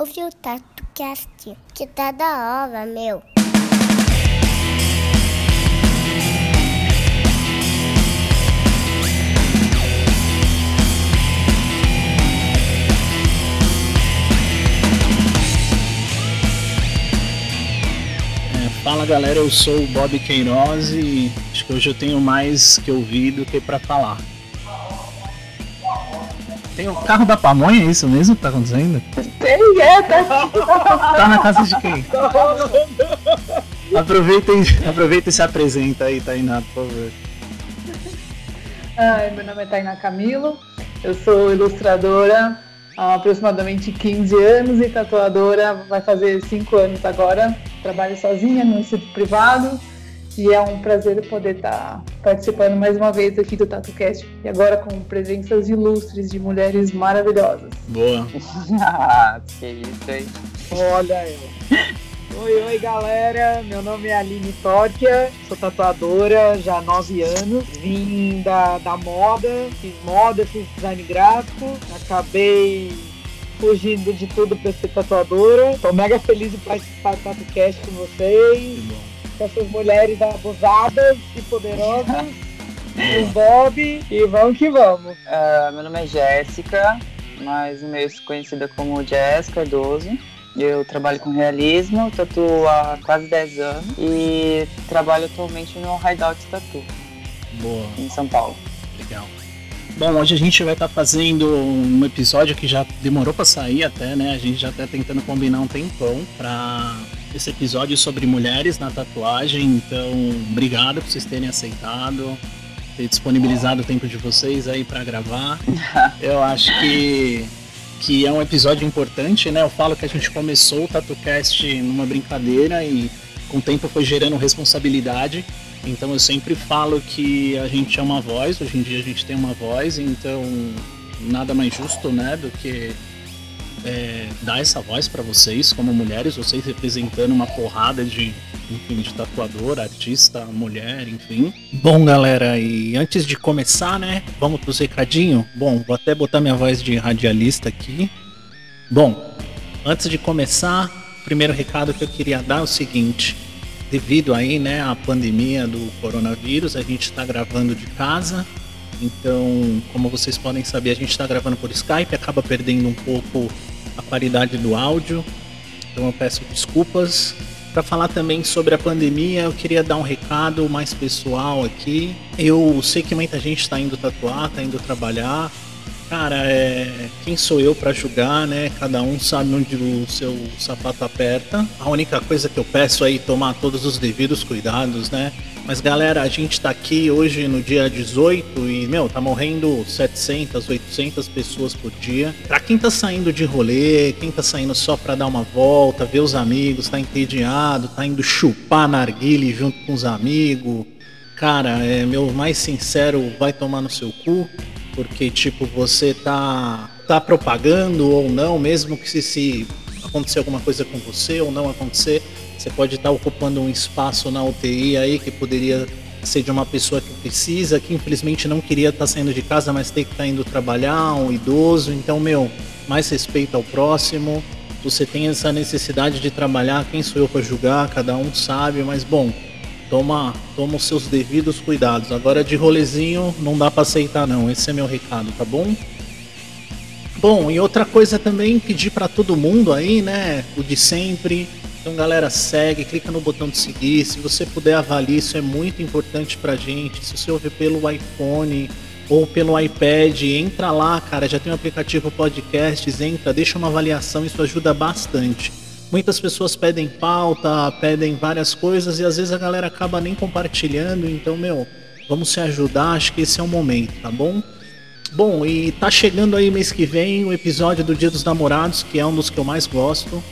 ouve o TatuCast, que tá da hora, meu. Fala galera, eu sou o Bob Queiroz e acho que hoje eu tenho mais que ouvir do que para falar. Tem o carro da pamonha, é isso mesmo que tá acontecendo? Tem, é, tá Tá na casa de quem? Aproveita e, aproveita e se apresenta aí, Tainá, por favor. Ai, meu nome é Tainá Camilo, eu sou ilustradora há aproximadamente 15 anos e tatuadora vai fazer 5 anos agora. Trabalho sozinha no instituto privado e é um prazer poder estar participando mais uma vez aqui do TatuCast e agora com presenças ilustres de mulheres maravilhosas. Boa. ah, que isso aí. Olha eu. Oi, oi galera, meu nome é Aline Tóquia, sou tatuadora já há 9 anos, vim da, da moda, fiz moda, fiz design gráfico, acabei fugindo de tudo para ser tatuadora. Tô mega feliz de participar do TatuCast com vocês, com essas mulheres abusadas e poderosas, o Bob, e vamos que vamos. Uh, meu nome é Jéssica, mas meio conhecida como Jess Cardoso. Eu trabalho com realismo, tatuo há quase 10 anos e trabalho atualmente no Hideout Tattoo. Boa. Em São Paulo. Legal. Bom, hoje a gente vai estar tá fazendo um episódio que já demorou para sair até, né? A gente já está tentando combinar um tempão para esse episódio sobre mulheres na tatuagem. Então, obrigado por vocês terem aceitado, ter disponibilizado o tempo de vocês aí para gravar. Eu acho que que é um episódio importante, né? Eu falo que a gente começou o TatuCast numa brincadeira e com o tempo foi gerando responsabilidade. Então eu sempre falo que a gente é uma voz, hoje em dia a gente tem uma voz, então nada mais justo, né, do que é, dar essa voz para vocês como mulheres, vocês representando uma porrada de, enfim, de tatuador, artista, mulher, enfim. Bom, galera, e antes de começar, né, vamos pros recadinhos? Bom, vou até botar minha voz de radialista aqui. Bom, antes de começar, o primeiro recado que eu queria dar é o seguinte. Devido aí, né, à pandemia do coronavírus, a gente está gravando de casa, então, como vocês podem saber, a gente está gravando por Skype, acaba perdendo um pouco a qualidade do áudio. Então eu peço desculpas. Para falar também sobre a pandemia, eu queria dar um recado mais pessoal aqui. Eu sei que muita gente está indo tatuar, está indo trabalhar. Cara, é... quem sou eu para julgar, né? Cada um sabe onde o seu sapato aperta. A única coisa que eu peço é tomar todos os devidos cuidados, né? Mas galera, a gente tá aqui hoje no dia 18 e, meu, tá morrendo 700, 800 pessoas por dia. Pra quem tá saindo de rolê, quem tá saindo só pra dar uma volta, ver os amigos, tá entediado, tá indo chupar narguile junto com os amigos. Cara, é meu mais sincero, vai tomar no seu cu, porque tipo, você tá tá propagando ou não, mesmo que se, se acontecer alguma coisa com você ou não acontecer, você pode estar ocupando um espaço na UTI aí que poderia ser de uma pessoa que precisa, que infelizmente não queria estar saindo de casa, mas tem que estar indo trabalhar, um idoso. Então, meu, mais respeito ao próximo. Você tem essa necessidade de trabalhar, quem sou eu para julgar? Cada um sabe, mas bom, toma, toma os seus devidos cuidados. Agora de rolezinho não dá para aceitar não. Esse é meu recado, tá bom? Bom, e outra coisa também pedir para todo mundo aí, né, o de sempre, então, galera, segue, clica no botão de seguir. Se você puder avaliar, isso é muito importante pra gente. Se você ouvir pelo iPhone ou pelo iPad, entra lá, cara. Já tem um aplicativo Podcasts, entra, deixa uma avaliação, isso ajuda bastante. Muitas pessoas pedem pauta, pedem várias coisas e às vezes a galera acaba nem compartilhando. Então, meu, vamos se ajudar, acho que esse é o momento, tá bom? Bom, e tá chegando aí mês que vem o episódio do Dia dos Namorados, que é um dos que eu mais gosto.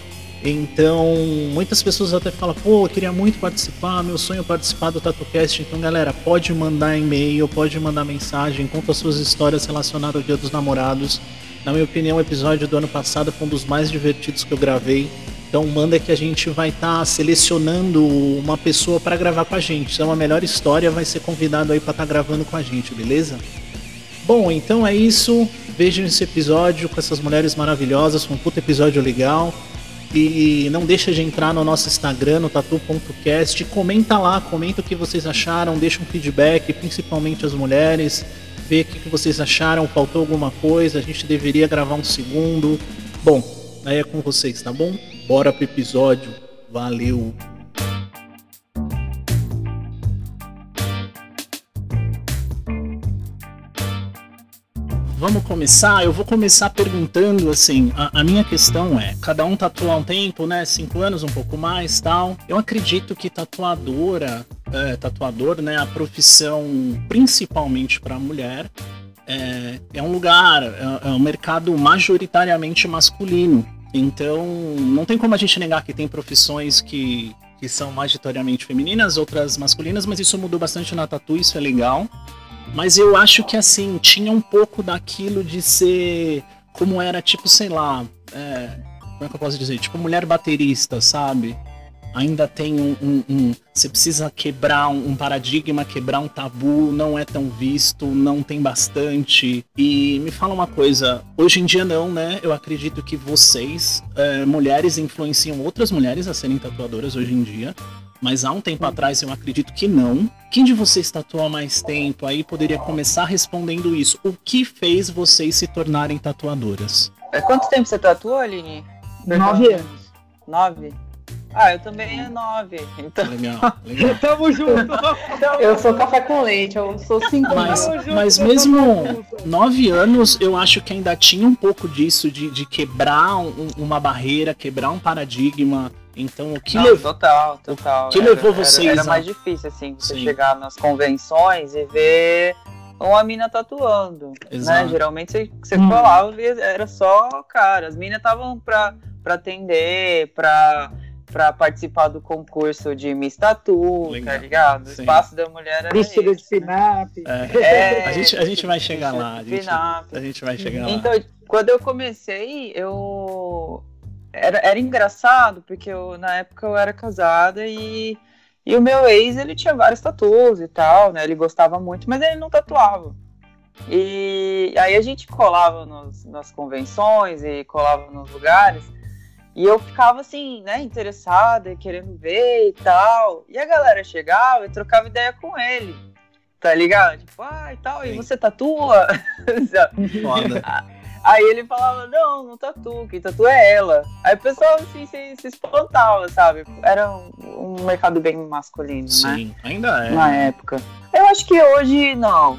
Então, muitas pessoas até falam, pô, eu queria muito participar, meu sonho é participar do TatuCast. Então, galera, pode mandar e-mail, pode mandar mensagem, conta suas histórias relacionadas ao Dia dos Namorados. Na minha opinião, o episódio do ano passado foi um dos mais divertidos que eu gravei. Então, manda que a gente vai estar tá selecionando uma pessoa para gravar com a gente. É uma melhor história, vai ser convidado aí para estar tá gravando com a gente, beleza? Bom, então é isso. Vejam esse episódio com essas mulheres maravilhosas, um puto episódio legal. E não deixa de entrar no nosso Instagram, no tatu.cast. Comenta lá, comenta o que vocês acharam, deixa um feedback, principalmente as mulheres. Vê o que vocês acharam, faltou alguma coisa, a gente deveria gravar um segundo. Bom, aí é com vocês, tá bom? Bora pro episódio. Valeu! Vamos começar? Eu vou começar perguntando assim. A, a, minha questão é: cada um tatua um tempo, né? Cinco anos, um pouco mais, tal. Eu acredito que tatuadora, é, tatuador, né? A profissão principalmente para mulher é, é, um lugar, é, é um mercado majoritariamente masculino. Então, não tem como a gente negar que tem profissões que, que são majoritariamente femininas, outras masculinas, mas isso mudou bastante na tatu, isso é legal. Mas eu acho que assim, tinha um pouco daquilo de ser como era, tipo, sei lá. É, como é que eu posso dizer? Tipo, mulher baterista, sabe? Ainda tem um. um, um você precisa quebrar um, um, paradigma, quebrar um tabu, não é tão visto, não tem bastante. E me fala uma coisa, hoje em dia não, né? Eu acredito que vocês, é, mulheres, influenciam outras mulheres a serem tatuadoras hoje em dia mas há um tempo atrás eu acredito que não. Quem de vocês tatuou mais tempo aí poderia começar respondendo isso? O que fez vocês se tornarem tatuadoras? É, quanto tempo você tatuou, Aline? Nove anos. Nove? Ah, eu também é nove. Então... Legal, legal. Tamo junto. eu sou café com leite, eu sou cinco. Mas, mas mesmo nove anos, eu acho que ainda tinha um pouco disso, de, de quebrar um, uma barreira, quebrar um paradigma. Então, o que Não, levou. Total, total. O que levou vocês Era, era a- mais difícil, assim, você Sim. chegar nas convenções e ver uma mina tatuando. Exato. Né? Geralmente você, você Hum. falava e era só cara. As minas estavam pra, pra atender, pra, pra participar do concurso de Miss Tatu, Legal. tá ligado? O Sim. espaço da mulher era Vestida de né? sinap. É, É, a, gente, a gente vai chegar lá. A gente, Pinap. a gente vai chegar lá. Então, quando eu comecei, eu. Era, era engraçado, porque eu, na época eu era casada e, e o meu ex, ele tinha vários tatuos e tal, né? Ele gostava muito, mas ele não tatuava. E aí a gente colava nos, nas convenções e colava nos lugares. E eu ficava assim, né, interessada, querendo ver e tal. E a galera chegava e trocava ideia com ele. Tá ligado? Tipo, ah, e tal, e Sim. você tatua? Foda. Aí ele falava, não, não tatuo, quem tatua é ela. Aí o pessoal assim se, se espantava, sabe? Era um, um mercado bem masculino, né? Sim, ainda é. Na época. Eu acho que hoje não.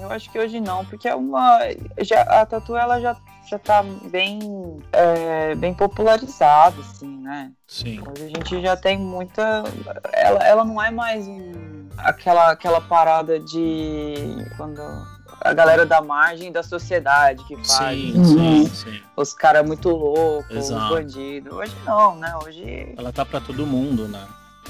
Eu acho que hoje não, porque é uma. Já, a tatu ela já, já tá bem, é, bem popularizada, assim, né? Sim. Hoje a gente já tem muita. Ela, ela não é mais um, aquela, aquela parada de. Quando a galera da margem da sociedade que faz. Sim, Uhum. sim, sim. Os caras muito loucos, os bandidos. Hoje não, né? Hoje. Ela tá pra todo mundo, né?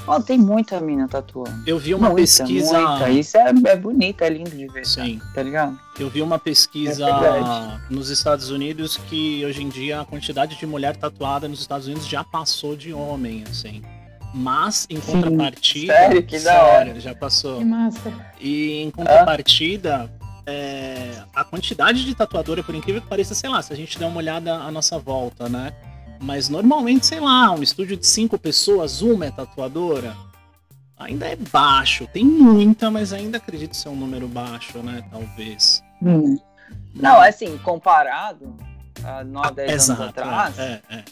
Ó, tem muita mina tatuando. Eu vi uma muita, pesquisa. muita. Isso é, é bonito, é lindo de ver. Sim. Tá ligado? Eu vi uma pesquisa É nos Estados Unidos que hoje em dia a quantidade de mulher tatuada nos Estados Unidos já passou de homem, assim. Mas em contrapartida. Sério? Que da hora. sério, já passou. Que massa. E em contrapartida, é, a quantidade de tatuadora, por incrível que pareça, sei lá, se a gente der uma olhada à nossa volta, né? Mas normalmente, sei lá, um estúdio de cinco pessoas, uma é tatuadora. Ainda é baixo. Tem muita, mas ainda acredito ser um número baixo, né? Talvez. Hum. Não, assim, comparado a 9, 10 anos Exato, atrás, é, é, é.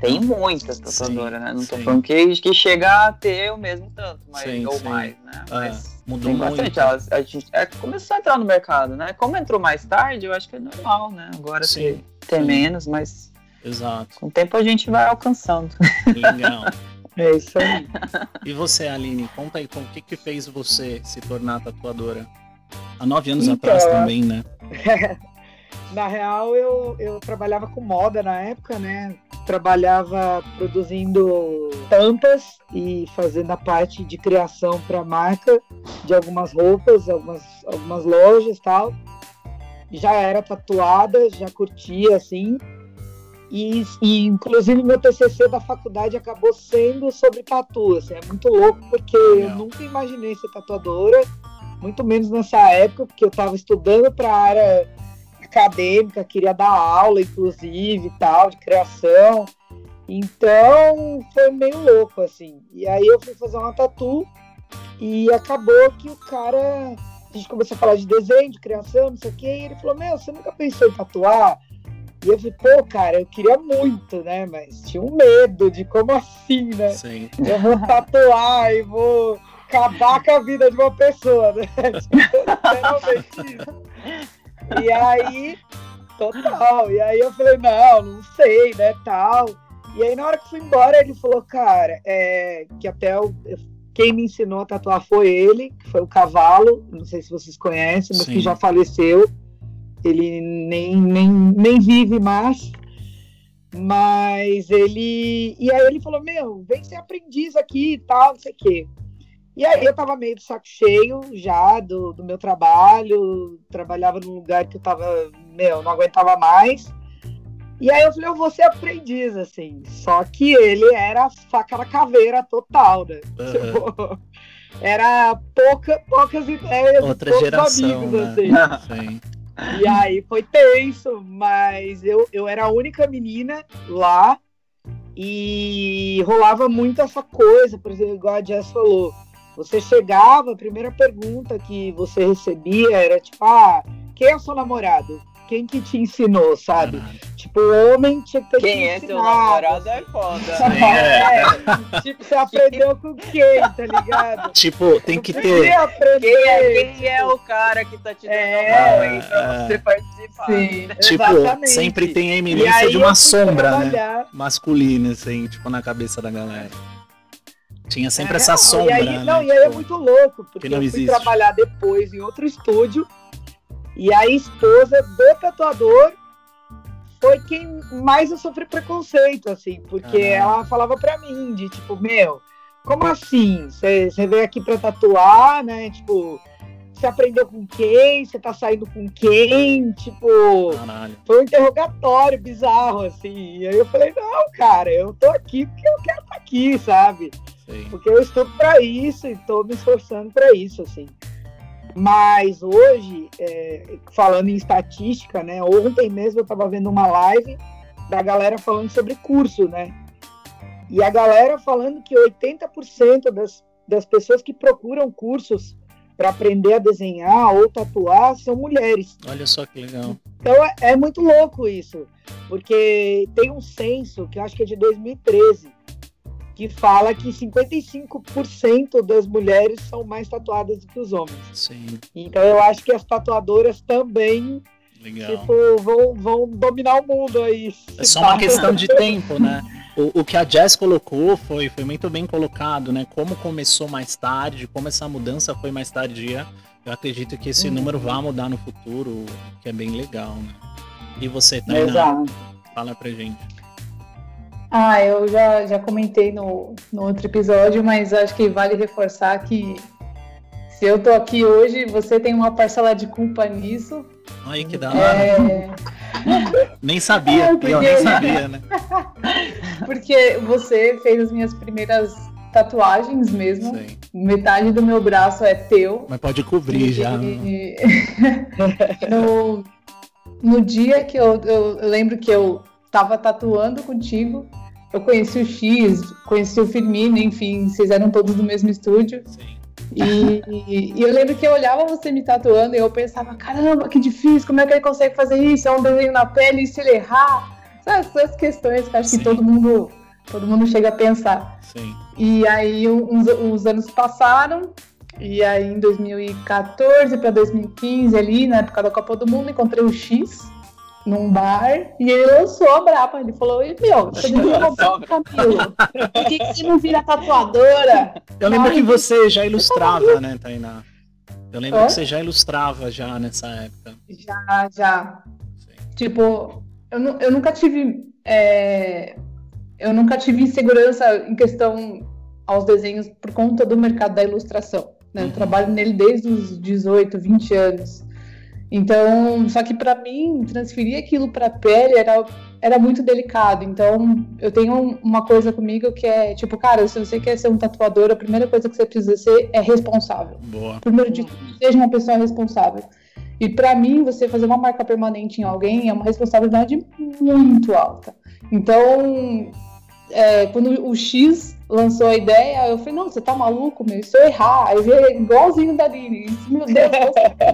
tem muitas tatuadoras, Sim, né? Não tô sim. falando que, que chega a ter o mesmo tanto, mas, Sim, ou mais, né? É, Mas mudou tem muito. bastante. Elas, a gente é, começou a entrar no mercado, né? Como entrou mais tarde, eu acho que é normal, né? Agora Sim, sim. menos, mas Exato. com o tempo a gente vai alcançando. Legal. É isso aí. E você, Aline, conta aí, com o que que fez você se tornar tatuadora? Há nove anos Então, atrás também, né? Na real, eu, eu trabalhava com moda na época, né? Trabalhava produzindo tampas e fazendo a parte de criação para marca de algumas roupas, algumas, algumas lojas e tal. Já era tatuada, já curtia assim. E, e inclusive meu TCC da faculdade acabou sendo sobre tatu. Assim, é muito louco porque eu Legal. nunca imaginei ser tatuadora, muito menos nessa época, porque eu estava estudando para a área acadêmica, queria dar aula, inclusive, e tal, de criação. Então foi meio louco, assim. E aí eu fui fazer uma tatu e acabou que o cara. A gente começou a falar de desenho, de criação, não sei o quê, e ele falou: Meu, você nunca pensou em tatuar? E eu falei, pô, cara, eu queria muito, né? Mas tinha um medo de como assim, né? Sim. Eu vou tatuar e vou acabar com a vida de uma pessoa, né? Isso. E aí, total. E aí eu falei, não, não sei, né, tal. E aí na hora que fui embora, ele falou, cara, é, que até o, quem me ensinou a tatuar foi ele, que foi o Cavalo, não sei se vocês conhecem, mas Sim. que já faleceu. Ele nem, nem, nem vive mais. Mas ele. E aí ele falou: Meu, vem ser aprendiz aqui e tal, não sei o quê. E aí eu tava meio de saco cheio já do, do meu trabalho, trabalhava num lugar que eu tava, meu, não aguentava mais. E aí eu falei, eu vou ser aprendiz, assim. Só que ele era faca na caveira total, né? Aham. Tipo, era pouca, poucas ideias, Outra poucos geração, amigos, né? assim. Sim. E aí foi tenso, mas eu, eu era a única menina lá e rolava muito essa coisa, por exemplo, igual a Jess falou. Você chegava, a primeira pergunta que você recebia era tipo, ah, quem é o seu namorado? Quem que te ensinou, sabe? Tipo, o homem tinha que ter Quem te é seu namorado é foda. Sim, é. É, tipo, você aprendeu com quem, tá ligado? Tipo, tem que ter. aprender, Quem é, quem tipo, é o cara que tá te dando É, mal aí pra é. você participar? Sim, Tipo, exatamente. sempre tem a eminência aí de uma sombra, né? trabalhar. Masculina, assim, tipo, na cabeça da galera. Tinha sempre É, essa não, sombra, e aí, né? Não, e aí é Tipo, muito louco, porque eu fui existe. trabalhar depois em outro estúdio e a esposa do tatuador foi quem mais eu sofri preconceito, assim, porque Caralho. ela falava pra mim de tipo, meu, como assim? Você veio aqui pra tatuar, né? Tipo, você aprendeu com quem? Você tá saindo com quem? Tipo, Caralho. foi um interrogatório bizarro, assim. E aí eu falei, não, cara, eu tô aqui porque eu quero estar aqui, sabe? Sei. Porque eu estudo para isso e estou me esforçando para isso, assim. Mas hoje, é, falando em estatística, né? Ontem mesmo eu estava vendo uma live da galera falando sobre curso, né? E a galera falando que 80% das, das pessoas que procuram cursos para aprender a desenhar ou tatuar são mulheres. Olha só que legal. Então é, é muito louco isso, porque tem um censo que eu acho que é de 2013 que fala que 55% das mulheres são mais tatuadas do que os homens. Sim, Então eu acho que as tatuadoras também legal. tipo, vão, vão dominar o mundo aí. É só uma questão de tempo, né? O, o que a Jess colocou foi, foi muito bem colocado, né? Como começou mais tarde, como essa mudança foi mais tardia. Eu acredito que esse Uhum. número vai mudar no futuro, que é bem legal, né? E você, Tainá? Exato. Fala pra gente. Ah, eu já, já comentei no, no outro episódio, mas acho que vale reforçar que se eu tô aqui hoje, você tem uma parcela de culpa nisso. Ai, que da hora. É, Nem sabia, É, eu porque- nem sabia, né? porque você fez as minhas primeiras tatuagens mesmo. Sei. Metade do meu braço é teu. Mas pode cobrir já. né? E- no, no dia que eu, eu, eu lembro que eu tava tatuando contigo, eu conheci o X, conheci o Firmino, enfim, vocês eram todos do mesmo estúdio. Sim. E, e- eu lembro que eu olhava você me tatuando e eu pensava, caramba, que difícil, como é que ele consegue fazer isso? É um desenho na pele, e se ele errar? Sabe, essas questões que acho Sim. que todo mundo, todo mundo chega a pensar. Sim. E aí uns, uns anos passaram, e aí em 2014 para 2015, ali, na época da Copa do Mundo, encontrei o X num bar e ele lançou a braba. Ele falou, "E, meu, você braba, Camilo. Por que, que você não vira tatuadora? Eu lembro Ai, que você já ilustrava, né, Tainá? Eu lembro Hã? que você já ilustrava já nessa época. Já, já. Sim. Tipo, eu, eu nunca tive. é, eu nunca tive insegurança em questão aos desenhos por conta do mercado da ilustração. Né? Uhum. Eu trabalho nele desde os 18, 20 anos. Então, só que para mim, transferir aquilo para pele era, era muito delicado. Então, eu tenho um- uma coisa comigo que é tipo, cara, se você quer ser um tatuador, a primeira coisa que você precisa ser é responsável Boa. primeiro de tudo, seja uma pessoa responsável. E para mim, você fazer uma marca permanente em alguém é uma responsabilidade muito alta. Então, é, quando o X lançou a ideia, eu falei, não, você tá maluco, meu, se eu errar, aí veio igualzinho da Lili. Meu Deus,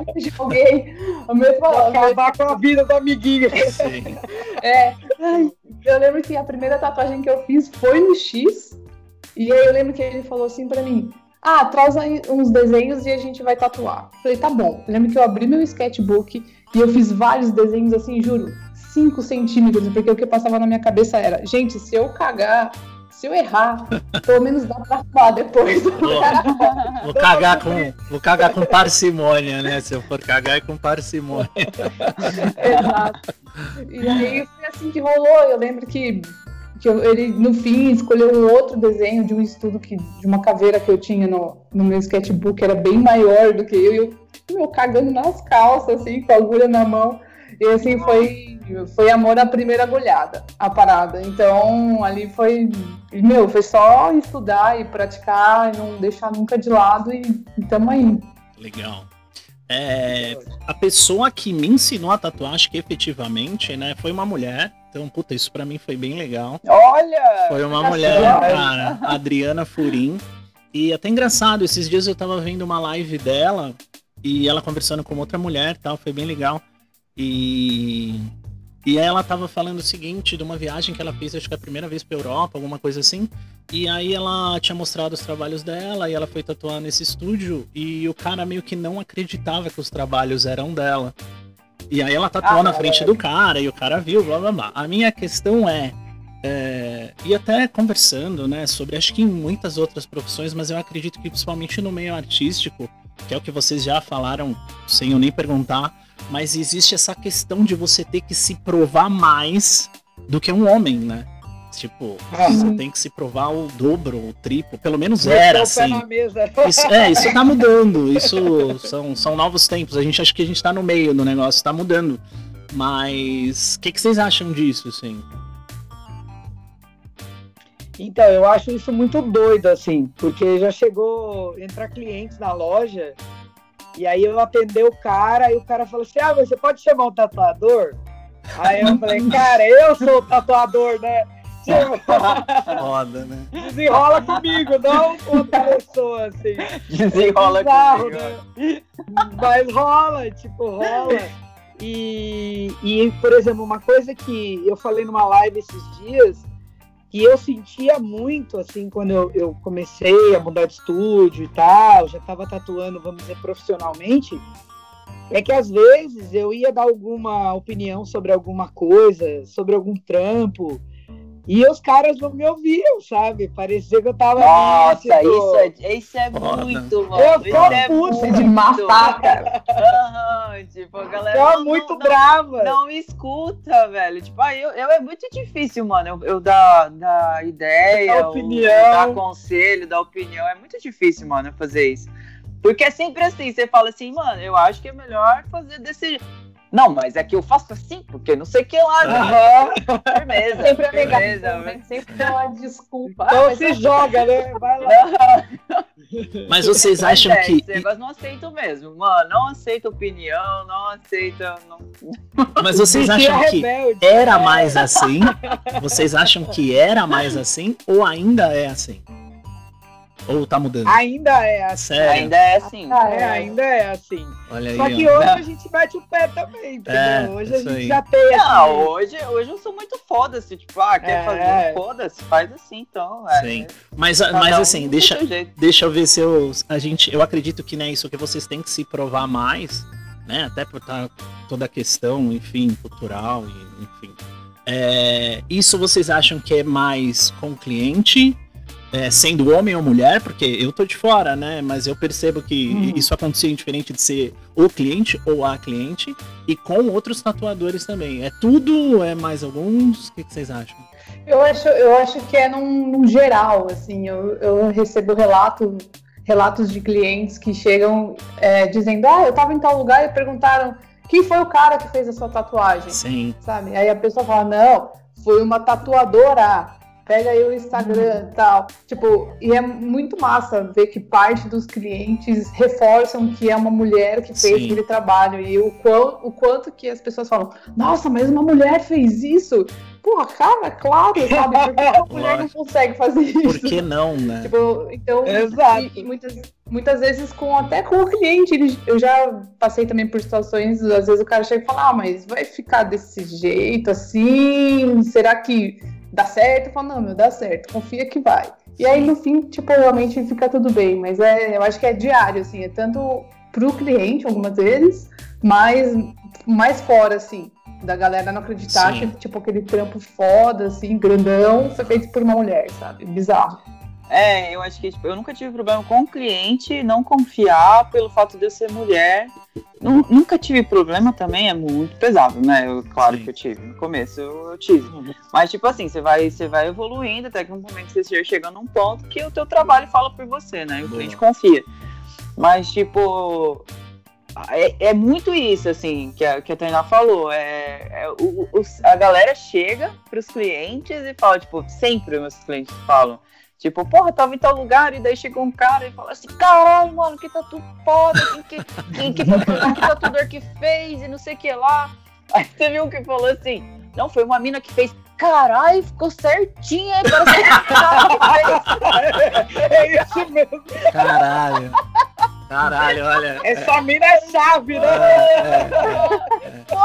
eu de alguém. O meu falou, acabar com a vida do amiguinho. Sim. É, eu lembro que a primeira tatuagem que eu fiz foi no X, e aí eu lembro que ele falou assim pra mim, ah, traz aí uns desenhos e a gente vai tatuar. Falei, tá bom. Eu lembro que eu abri meu sketchbook e eu fiz vários desenhos assim, juro, 5 centímetros, porque o que passava na minha cabeça era, gente, se eu cagar, se eu errar, pelo menos dá pra tatuar depois. Vou, vou cagar com, vou cagar com parcimônia, né? Se eu for cagar é com parcimônia. Exato. E aí foi assim que rolou. Eu lembro que, que eu- ele, no fim, escolheu um outro desenho de um estudo que, de uma caveira que eu tinha no, no meu sketchbook, era bem maior do que eu, e eu, meu, cagando nas calças, assim, com a agulha na mão. E assim, foi, foi amor à primeira agulhada, a parada. Então, ali foi, meu, foi só estudar e praticar, e não deixar nunca de lado, e, e tamo aí. Legal. É, a pessoa que me ensinou a tatuar, acho que efetivamente, né, foi uma mulher. Então, puta, isso pra mim foi bem legal. Olha! Foi uma mulher, cara, Adriana Furim. E até engraçado, esses dias eu tava vendo uma live dela e ela conversando com outra mulher e tal, foi bem legal. E, e ela tava falando o seguinte, de uma viagem que ela fez, acho que é a primeira vez pra Europa, alguma coisa assim. E aí ela tinha mostrado os trabalhos dela e ela foi tatuar nesse estúdio e o cara meio que não acreditava que os trabalhos eram dela. E aí ela tatuou Ah, na frente do cara e o cara viu, blá blá blá. A minha questão é, é, e até conversando, né, sobre acho que em muitas outras profissões, mas eu acredito que principalmente no meio artístico, que é o que vocês já falaram, sem eu nem perguntar, mas existe essa questão de você ter que se provar mais do que um homem, né? Tipo, Ah. você tem que se provar o dobro, o triplo, pelo menos era assim. Isso, é, isso tá mudando. Isso são, são novos tempos. A gente acha que a gente tá no meio do negócio, tá mudando. Mas o que, que vocês acham disso, assim? Então, eu acho isso muito doido, assim, porque já chegou a entrar clientes na loja e aí eu atender o cara e o cara falou assim: Ah, você pode chamar um tatuador? Aí eu falei, cara, eu sou o tatuador, né? Tipo, Foda, né? desenrola comigo, não com outra pessoa, assim. Desenrola Bizarro, comigo. né? Mas rola, tipo, rola. E, e, por exemplo, uma coisa que eu falei numa live esses dias, que eu sentia muito, assim, quando eu, eu comecei a mudar de estúdio e tal, já estava tatuando, vamos dizer, profissionalmente, é que às vezes eu ia dar alguma opinião sobre alguma coisa, sobre algum trampo, e os caras não me ouviam, sabe? Parecia que eu tava. Nossa, tipo, isso é, isso é Foda. muito, mano. Eu tô puto Isso é de matar, cara. Aham, tipo, a galera. Tava não- muito não, brava. Não, não escuta, velho. Tipo, aí eu, eu- é muito difícil, mano. Eu, eu dar, dar ideia, Dar ou opinião. dar conselho, dar opinião. É muito difícil, mano, eu fazer isso. Porque é sempre assim, você fala assim, mano, eu acho que é melhor fazer desse jeito. Não, mas é que eu faço assim, porque não sei o que lá. né? Aham. Firmeza. Sempre é firmeza, negação, né? Sempre dá uma desculpa. Então Ah, mas se joga, né? Vai lá. Mas vocês Mas acham é, que. Esse negócio não aceito mesmo, mano. Não aceito opinião, não aceita. Não... Mas vocês acham que era mais assim? Vocês acham que era mais assim? Ou ainda é assim? Ou tá mudando? Ainda é assim. Sério? Ainda é assim. Ah, É, ainda é assim. Olha aí. Só que ó. hoje a gente bate o pé também, entendeu? É, hoje a gente aí. já tem Não, assim, hoje, hoje eu sou muito foda-se. Tipo, ah, quer É. fazer? Foda-se, faz assim então. É, Sim. Mas, mas um assim, deixa, deixa eu ver se eu. A gente, eu acredito que né, isso que vocês têm que se provar mais, né? Até por tá toda a questão, enfim, cultural, e, enfim. É, isso vocês acham que é mais com o cliente, é, sendo homem ou mulher? Porque eu tô de fora, né? Mas eu percebo que Uhum. isso acontecia diferente de ser o cliente ou a cliente, e com outros tatuadores também. É tudo? É mais alguns? O que, que vocês acham? Eu acho, eu acho que é num, num geral, assim, eu, eu recebo relato, relatos de clientes que chegam é, dizendo, ah, eu tava em tal lugar e perguntaram quem foi o cara que fez a sua tatuagem, Sim. sabe? Aí a pessoa fala, não, foi uma tatuadora. Pega aí o Instagram e tal. Tipo, e é muito massa ver que parte dos clientes reforçam que é uma mulher que fez Sim. aquele trabalho. E o, quão, o quanto que as pessoas falam, nossa, mas uma mulher fez isso? Porra, cara, claro, sabe? Por que uma mulher não consegue fazer isso? Por que não, né? Tipo, então, Exato. e, e muitas, muitas vezes com até com o cliente, ele- eu já passei também por situações, às vezes o cara chega e fala, ah, mas vai ficar desse jeito assim? Será que dá certo? Eu falo, não, meu, dá certo, confia que vai. E aí no fim, tipo, realmente fica tudo bem, mas é, eu acho que é diário, assim, é tanto pro cliente algumas vezes, mas mais fora, assim, da galera não acreditar Sim. que, tipo, aquele trampo foda, assim, grandão, foi feito por uma mulher, sabe? Bizarro. É, eu acho que tipo, eu nunca tive problema com o cliente não confiar pelo fato de eu ser mulher. Nu- nunca tive problema também, é muito pesado, né? Eu, claro Sim. que eu tive. No começo eu, eu tive. Mas, tipo assim, você vai, você vai evoluindo até que no momento você chega- chega num ponto que o teu trabalho fala por você, né? E o cliente confia. Mas, tipo. É, é muito isso, assim, que a, que a Tainá falou. É, é o- os- a galera chega pros clientes e fala, tipo, sempre meus clientes falam. Tipo, porra, tava em tal lugar, e daí chegou um cara e fala assim, caralho, mano, que tatu foda, quem que, quem que, que tatuador que fez e não sei o que lá. Aí teve um que falou assim, não, foi uma mina que fez, caralho, ficou certinho, hein, parece que o cara que fez. É isso mesmo. Caralho. Caralho, olha. Essa mina é chave, né?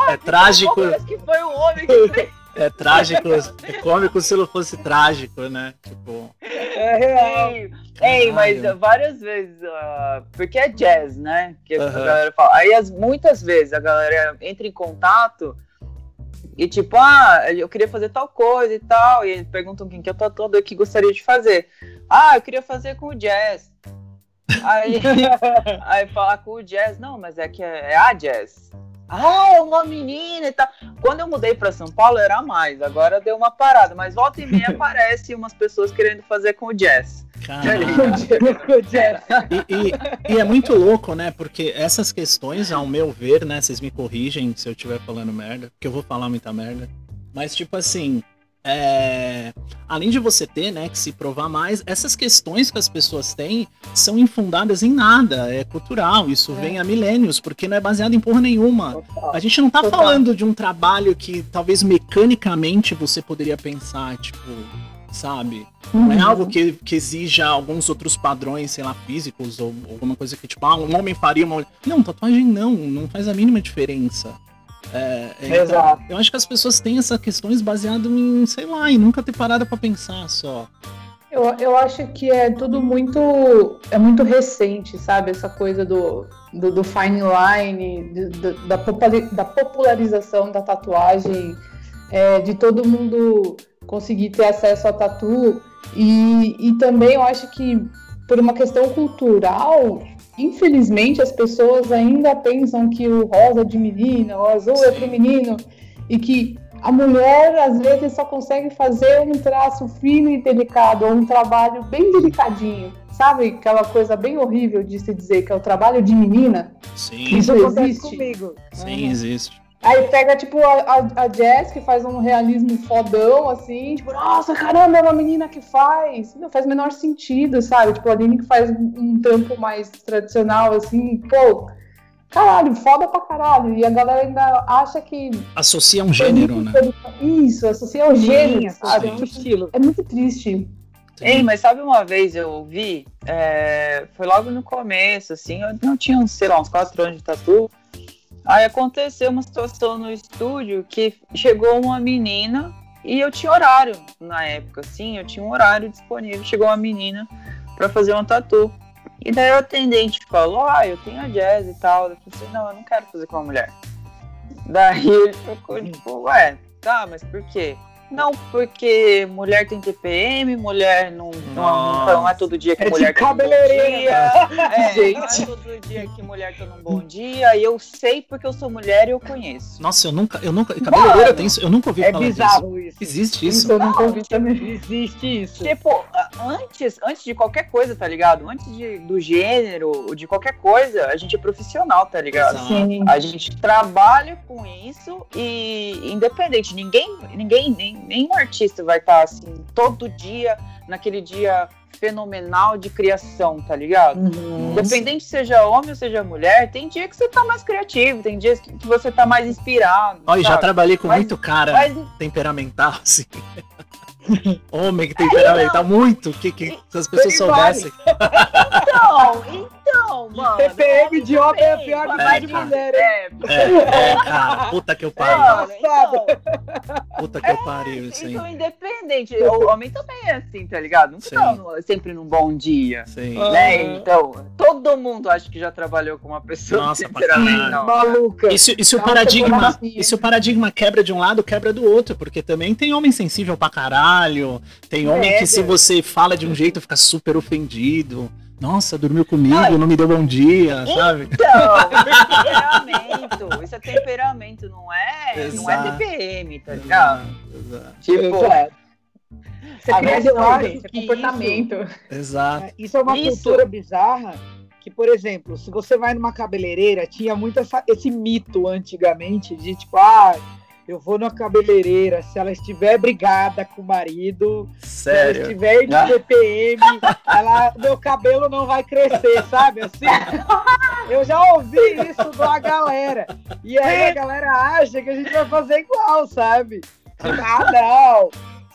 É trágico, Parece que foi o homem que fez. É trágico, é cômico se não fosse trágico, né? Tipo, É real. Ei, ei, mas várias vezes, uh, porque é jazz, né? Que a galera fala. Aí as, muitas vezes a galera entra em contato e tipo, ah, eu queria fazer tal coisa e tal. E eles perguntam quem que é o tatuador que gostaria de fazer. Ah, eu queria fazer com o jazz. Aí, aí falar com o jazz, não, mas é que é, é a jazz. Ah, é uma menina e tal. Quando eu mudei pra São Paulo era mais, agora deu uma parada, mas volta e meia aparece umas pessoas querendo fazer com o jazz. E, e- e é muito louco, né? Porque essas questões, ao meu ver, né? Vocês me corrigem se eu estiver falando merda, porque eu vou falar muita merda. Mas, tipo assim, é, além de você ter, né, que se provar mais, essas questões que as pessoas têm são infundadas em nada, é cultural, isso É. vem há milênios, porque não é baseado em porra nenhuma. Total. A gente não tá Total. falando de um trabalho que talvez mecanicamente você poderia pensar, tipo, sabe? Não é Uhum. algo que, que exija alguns outros padrões, sei lá, físicos ou alguma coisa que, tipo, ah, um homem faria uma. Não, tatuagem não, não faz a mínima diferença. É, é, então, eu acho que as pessoas têm essas questões baseado em, sei lá, em nunca ter parado pra pensar só. Eu, eu acho que é tudo muito é muito recente, sabe? Essa coisa do, do, do fine line, de- do- da, da popularização da tatuagem, é, de todo mundo conseguir ter acesso a tatu. E, e também eu acho que por uma questão cultural, infelizmente as pessoas ainda pensam que o rosa é de menina, o azul é Sim. pro menino, e que a mulher às vezes só consegue fazer um traço fino e delicado, ou um trabalho bem delicadinho. Sabe aquela coisa bem horrível de se dizer que é o trabalho de menina? Sim, Isso Isso existe. comigo. sim, existe. Aí pega, tipo, a, a, a Jess, que faz um realismo fodão, assim, tipo, nossa, caramba, é uma menina que faz. Não faz o menor sentido, sabe? Tipo, a Aline que faz um, um trampo mais tradicional, assim, pô, caralho, foda pra caralho. E a galera ainda acha que. Associa um gênero, né? Isso, associa ao gênero, Sim, sabe? sim. estilo. É muito triste. Ei, mas sabe uma vez eu ouvi, é, foi logo no começo, assim, eu não tinha, sei lá, uns quatro anos de tatu. Aí aconteceu uma situação no estúdio que chegou uma menina e eu tinha horário na época, assim, eu tinha um horário disponível. Chegou uma menina pra fazer uma tatu. E daí o atendente falou, ah, eu tenho a jazz e tal. Eu assim, não, eu não quero fazer com uma mulher. Daí ele ficou tipo, ué, tá, mas por quê? Não, porque mulher tem TPM, mulher não, não, não, é todo dia que É de mulher tá bom cabeleireira. dia. É, Gente. não é todo dia que mulher tá num bom dia. E eu sei porque eu sou mulher e eu conheço. Nossa, eu nunca, eu nunca, cabeleireira tem isso, eu nunca ouvi É falar disso. bizarro isso. Existe isso? Isso eu nunca ouvi também. Existe isso. Tipo, antes, antes de qualquer coisa, tá ligado? Antes de, do gênero, de qualquer coisa, a gente é profissional, tá ligado? Exato. Sim. A gente trabalha com isso e independente, ninguém, ninguém, nem, nenhum artista vai estar assim todo dia, naquele dia fenomenal de criação, tá ligado? Uhum. Independente seja homem ou seja mulher, tem dia que você tá mais criativo, tem dias que você tá mais inspirado. E já trabalhei com Mas- muito cara Mas temperamental, assim. Homem que temperamental muito, que, que se as pessoas soubessem. então, então, mano. TPM de homem é pior que mas de mulher? É, É, é, cara, puta que eu pariu. então, Puta que eu pariu, isso aí. então, independente, o homem também é assim, tá ligado? Não Sim. tá no- sempre num bom dia. Sim. Ah. Né? Então, todo mundo acho que já trabalhou com uma pessoa Nossa, pra temperamental. Maluca. E se, e se o paradigma, chocolate. e se o paradigma quebra de um lado, quebra do outro, porque também tem homem sensível pra caralho, tem homem É, que se você fala de um jeito fica super ofendido. Nossa, dormiu comigo, Ai. não me deu bom dia, sabe? Então, temperamento. Isso é temperamento, não é, não é Exato. TPM, tá ligado? Exato. Tipo, Exato. Isso é eu acho gente, é que comportamento. Exato. É, Isso é uma Isso. cultura bizarra que, por exemplo, se você vai numa cabeleireira, tinha muito essa- esse mito antigamente de tipo, ah, eu vou numa cabeleireira, se ela estiver brigada com o marido, se ela Sério. estiver de. TPM, ela, meu cabelo não vai crescer, sabe? Assim, eu já ouvi isso uma galera. E aí a galera acha que a gente vai fazer igual, sabe? Tipo, ah, não,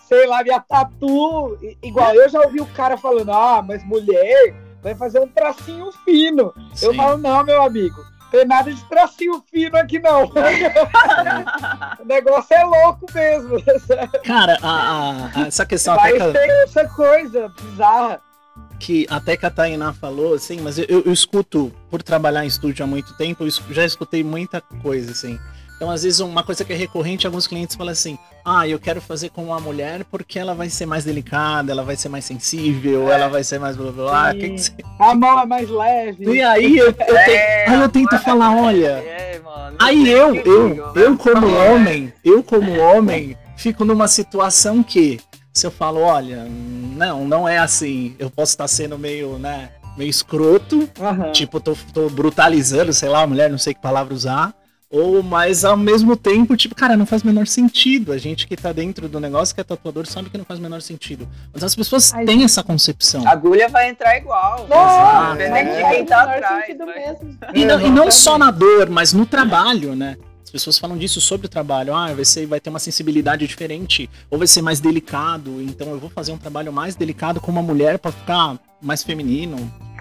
sei lá, minha tatu. Igual, eu já ouvi o cara falando, ah, mas mulher vai fazer um tracinho fino. Eu Sim. falo, não, meu amigo, tem nada de tracinho fino aqui não. o negócio é louco mesmo. Cara, a- a- essa questão até Vai que, essa coisa bizarra. que até que a Tainá falou, assim, mas eu, eu- eu escuto, por trabalhar em estúdio há muito tempo, eu já escutei muita coisa, assim. Então, às vezes, uma coisa que é recorrente, alguns clientes falam assim, ah, eu quero fazer com uma mulher porque ela vai ser mais delicada, ela vai ser mais sensível, ela vai ser mais blá blá blá. Que que você- A mão é mais leve. E aí eu, eu, te- É, aí eu tento falar, olha, É, mano. Aí eu, eu, eu como homem, eu como homem, fico numa situação que, se eu falo, olha, não, não é assim, eu posso estar sendo meio, né, meio escroto, Aham. tipo, tô, tô brutalizando, sei lá, a mulher, não sei que palavra usar, ou, mas ao mesmo tempo, tipo, cara, não faz o menor sentido. A gente que tá dentro do negócio, que é tatuador, sabe que não faz o menor sentido. Mas as pessoas Ai, têm essa concepção. A agulha vai entrar igual. Independente Mas de quem tá faz o menor atrás. sentido vai- mesmo. E não, e não só na dor, mas no trabalho, né? As pessoas falam disso sobre o trabalho. Ah, você vai ter uma sensibilidade diferente, ou vai ser mais delicado. Então eu vou fazer um trabalho mais delicado com uma mulher pra ficar mais feminino.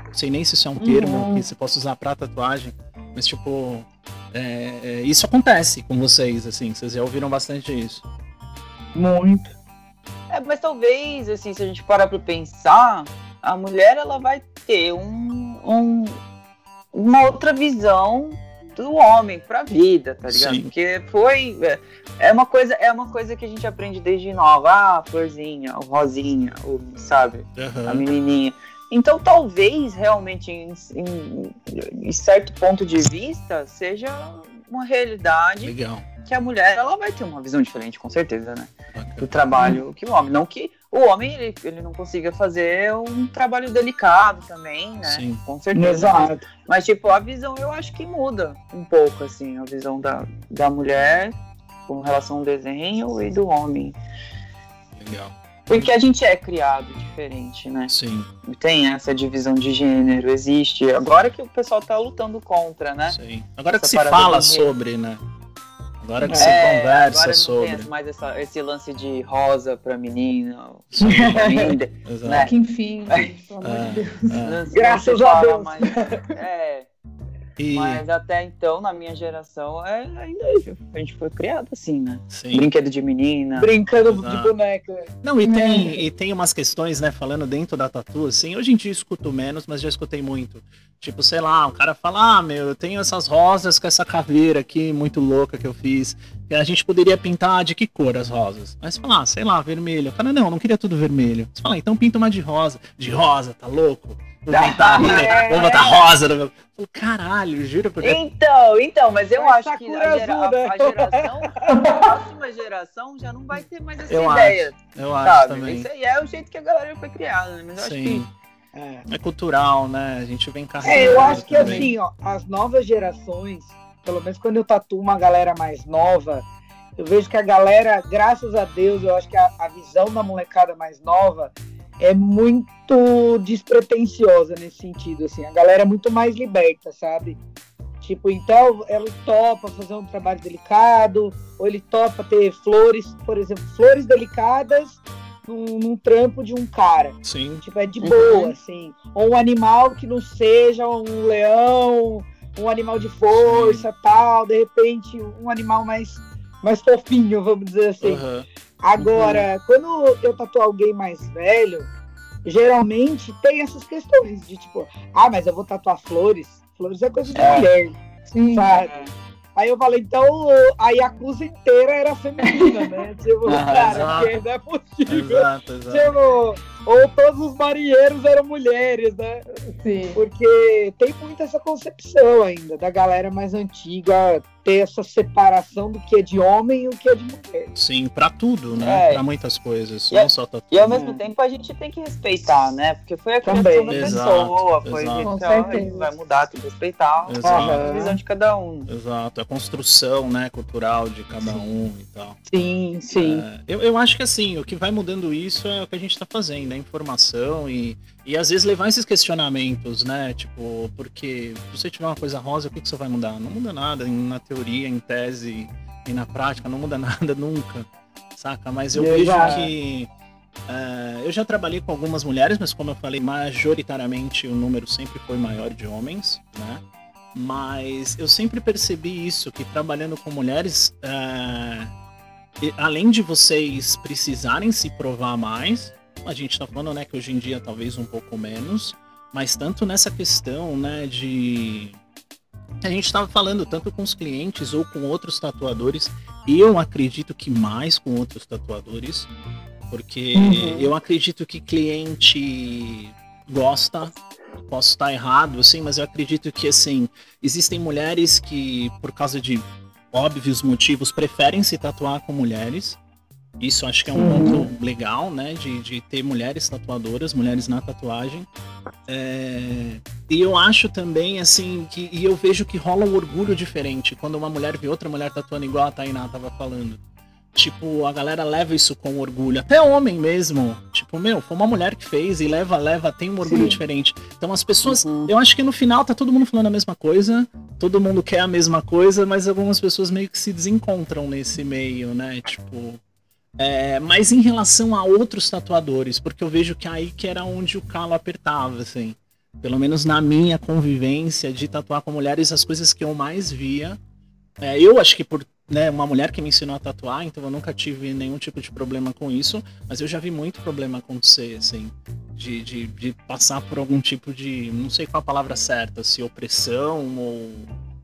Não sei nem se isso é um termo Uhum. que você possa usar pra tatuagem. Mas, tipo, é, é, isso acontece com vocês, assim. Vocês já ouviram bastante isso. Muito. É, mas talvez, assim, se a gente parar pra pensar, a mulher ela vai ter um, um- uma outra visão do homem pra vida, tá ligado? Sim. Porque foi. é- É uma, coisa, é uma coisa que a gente aprende desde nova. Ah, a florzinha, o rosinha, o, sabe? a menininha. Então, talvez realmente, em, em- em certo ponto de vista, seja uma realidade Legal. que a mulher ela vai ter uma visão diferente, com certeza, né? Bacana. Do trabalho que o homem. Não que o homem ele, ele não consiga fazer um trabalho delicado também, né? Sim. Com certeza. Exato. Mas, tipo, a visão eu acho que muda um pouco, assim, a visão da, da mulher com relação ao desenho e do homem. Legal. Porque a gente é criado diferente, né? Sim, Tem essa divisão de gênero, existe. Agora que o pessoal tá lutando contra, né? sim. Agora que Essa se parada fala sobre, né? Agora que É, se agora conversa não sobre. tem mais essa- esse lance de rosa pra menina, Sim, pra né? Que enfim, gente, pelo amor de Deus. É. Graças se a Deus. mais- é, E, mas até então, na minha geração, é, ainda a gente foi criado assim, né? sim. Brinquedo de menina. Brincando de Exato. boneca. Não, e tem, e tem umas questões, né, falando dentro da tatu, assim, hoje em dia eu escuto menos, mas já escutei muito. Tipo, sei lá, o cara fala, ah, meu, eu tenho essas rosas com essa caveira aqui, muito louca que eu fiz. E a gente poderia pintar de que cor as rosas? Aí você fala, ah, sei lá, vermelho. O cara, não, não queria tudo vermelho. Você fala, "Ah, então pinta uma de rosa. De rosa, tá louco? Vou pintar, É. vou botar rosa no meu... Eu falo, Caralho, juro por Deus. Então, então, mas eu Vai acho que a, gera- azul, né? a- geração, a próxima geração já não vai ter mais essa Eu ideia, Eu acho sabe? também. Isso aí é o jeito que a galera foi criada, né? Mas eu acho Sim. que É. É cultural, né? A gente vem carregando. É, eu acho que também. assim, ó, as novas gerações, pelo menos quando eu tatuo uma galera mais nova, Eu vejo que a galera, graças a Deus, eu acho que a, a visão da molecada mais nova é muito despretensiosa nesse sentido, assim. A galera é muito mais liberta, sabe? Tipo, então ela topa fazer um trabalho delicado, ou ele topa ter flores, por exemplo, flores delicadas num, num trampo de um cara. Sim. Tipo, é de boa, assim. Ou um animal que não seja um leão, um animal de força, tal. De repente, um animal mais, mais fofinho, vamos dizer assim. Aham. Agora, quando eu tatuo alguém mais velho, geralmente tem essas questões de tipo, ah, mas eu vou tatuar flores. Flores é coisa de É. mulher, Sim. sabe? Aí eu falei, então a Yakuza inteira era feminina, né? Tipo, Ah, cara, exato. não é possível. Exato, exato. Tipo, ou todos os marinheiros eram mulheres, né? Sim. Porque tem muito essa concepção ainda da galera mais antiga ter essa separação do que é de homem e o que é de mulher. Sim, pra tudo, né? É. Pra muitas coisas. E não a- só tatu. E ao mesmo tempo a gente tem que respeitar, né? Porque foi a criação Também. da Exato, pessoa, foi exato. o jeito Com que ela certeza. vai mudar, tem que respeitar a visão de cada um. Exato, a construção, né, cultural de cada um e tal. Sim, sim. É, eu, eu acho que assim, o que vai mudando isso é o que a gente tá fazendo, é informação e, e às vezes levar esses questionamentos, né? Tipo, porque se você tiver uma coisa rosa, o que, que você vai mudar? Não muda nada, na teoria, em tese e na prática, não muda nada nunca, saca? Mas eu vejo Exato. que. é, eu já trabalhei com algumas mulheres, mas como eu falei, majoritariamente o número sempre foi maior de homens, né? Mas eu sempre percebi isso, que trabalhando com mulheres, e além de vocês precisarem se provar mais, a gente tá falando, né, que hoje em dia talvez um pouco menos, mas tanto nessa questão, né, de a gente estava falando tanto com os clientes ou com outros tatuadores, eu acredito que mais com outros tatuadores, porque Uhum. eu acredito que cliente gosta, posso estar errado, assim, mas eu acredito que assim, existem mulheres que por causa de óbvios motivos preferem se tatuar com mulheres. Isso acho que é um Uhum. ponto legal, né? De, de ter mulheres tatuadoras, mulheres na tatuagem. É, E eu acho também, assim, que e eu vejo que rola um orgulho diferente quando uma mulher vê outra mulher tatuando igual a Tainá tava falando. Tipo, a galera leva isso com orgulho. Até homem mesmo. Tipo, meu, foi uma mulher que fez e leva, leva, tem um orgulho Sim. diferente. Então as pessoas. Uhum. Eu acho que no final tá todo mundo falando a mesma coisa, todo mundo quer a mesma coisa, mas algumas pessoas meio que se desencontram nesse meio, né? Tipo. É, mas em relação a outros tatuadores, porque eu vejo que aí que era onde o calo apertava, assim. Pelo menos na minha convivência de tatuar com mulheres, as coisas que eu mais via. é, eu acho que por né, uma mulher que me ensinou a tatuar, então eu nunca tive nenhum tipo de problema com isso, mas eu já vi muito problema acontecer, assim, de, de, de passar por algum tipo de, não sei qual a palavra certa, se opressão ou,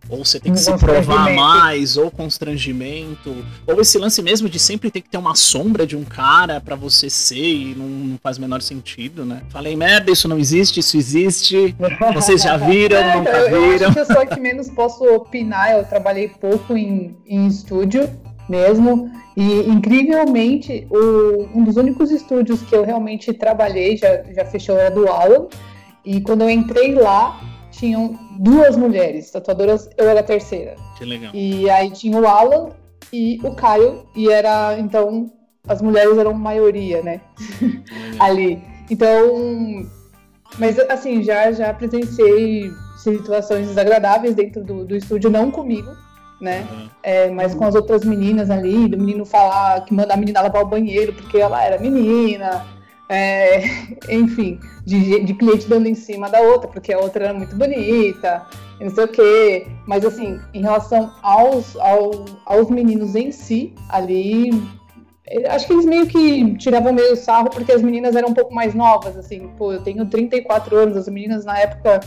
ou você tem que Um se provar mais, ou constrangimento, ou esse lance mesmo de sempre ter que ter uma sombra de um cara pra você ser e não, não faz o menor sentido, né? Falei, merda, isso não existe, isso existe, vocês já viram, É, nunca eu, eu viram. acho que eu sou a que menos posso opinar. Eu trabalhei pouco em, em estúdio mesmo. E incrivelmente, o- um dos únicos estúdios que eu realmente trabalhei, já, já fechou, era do Alan. E quando eu entrei lá, tinham duas mulheres tatuadoras, eu era a terceira. Que legal. E aí tinha o Alan e o Caio, e era, então, as mulheres eram maioria, né? ali. Então, mas assim, já, já presenciei situações desagradáveis dentro do, do estúdio, não comigo, né? Aham. É, mas com as outras meninas ali, do menino falar que manda a menina lavar o banheiro porque ela era menina. É, enfim, de, de cliente dando em cima da outra, porque a outra era muito bonita, não sei o quê. Mas assim, em relação aos, ao- aos meninos em si, ali eu Acho que eles meio que tiravam meio sarro porque as meninas eram um pouco mais novas, assim. Pô, eu tenho 34 anos, as meninas na época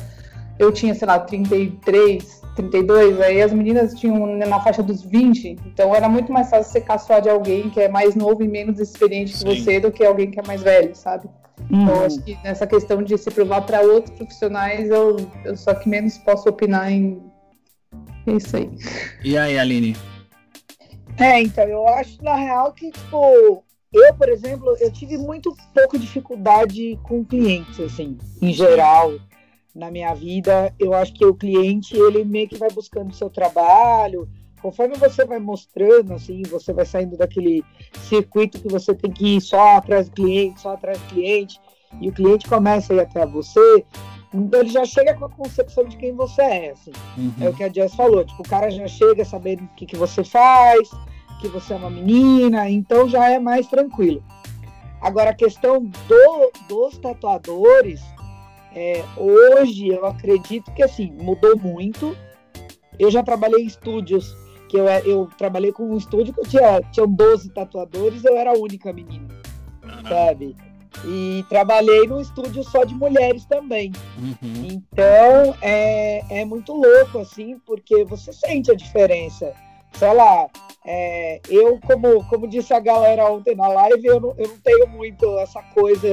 eu tinha, sei lá, 33, 32, aí as meninas tinham na faixa dos 20, então era muito mais fácil você caçoar de alguém que é mais novo e menos experiente que Sim. você do que alguém que é mais velho, sabe? Então Uhum. acho que nessa questão de se provar para outros profissionais, eu, eu só que menos posso opinar em. É isso aí. E aí, Aline? É, então, eu acho na real que, tipo, eu, por exemplo, eu tive muito pouca dificuldade com clientes, assim, em geral, na minha vida. Eu acho que o cliente, ele meio que vai buscando o seu trabalho, conforme você vai mostrando, assim, você vai saindo daquele circuito que você tem que ir só atrás do cliente, só atrás do cliente, e o cliente começa a ir até você, então ele já chega com a concepção de quem você é, assim. Uhum. É o que a Jess falou, tipo, o cara já chega sabendo o que, que você faz, que você é uma menina, então já é mais tranquilo. Agora, a questão do, dos tatuadores, é, hoje eu acredito que assim, mudou muito. Eu já trabalhei em estúdios, que eu, eu trabalhei com um estúdio que tinha, tinha 12 tatuadores, eu era a única menina, sabe? E trabalhei num estúdio só de mulheres também. Uhum. Então é, é muito louco, assim, porque você sente a diferença. Sei lá, é, eu, como, como disse a galera ontem na live, eu não, eu não tenho muito essa coisa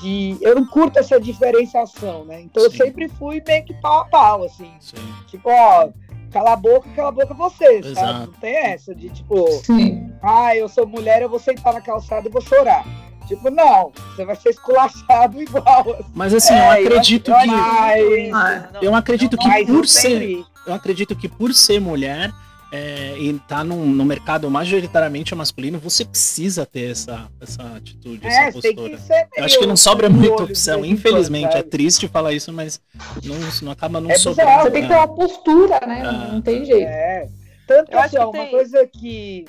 de. Eu não curto essa diferenciação, né? Então eu Sim. sempre fui meio que pau a pau, assim. Sim. Tipo, ó, cala a boca, cala a boca você, Exato. sabe? Não tem essa de tipo, Sim. ah, eu sou mulher, eu vou sentar na calçada e vou chorar. Tipo, não, você vai ser esculachado igual. Assim. Mas assim, eu É, acredito acho- que. eu acho muito isso, Ah, não, Eu acredito não, que Mas por ser. Eu acredito que por ser mulher é, e tá num, no mercado majoritariamente masculino, você precisa ter essa, essa atitude, É, essa tem postura. que ser Eu acho que não sobra muita de opção, infelizmente. É triste falar isso, mas não, não acaba não É sobrando. Você tem que ter né? uma postura, né? Ah. Não tem jeito. É. Tanto Eu acho assim, ó, uma tem- coisa que.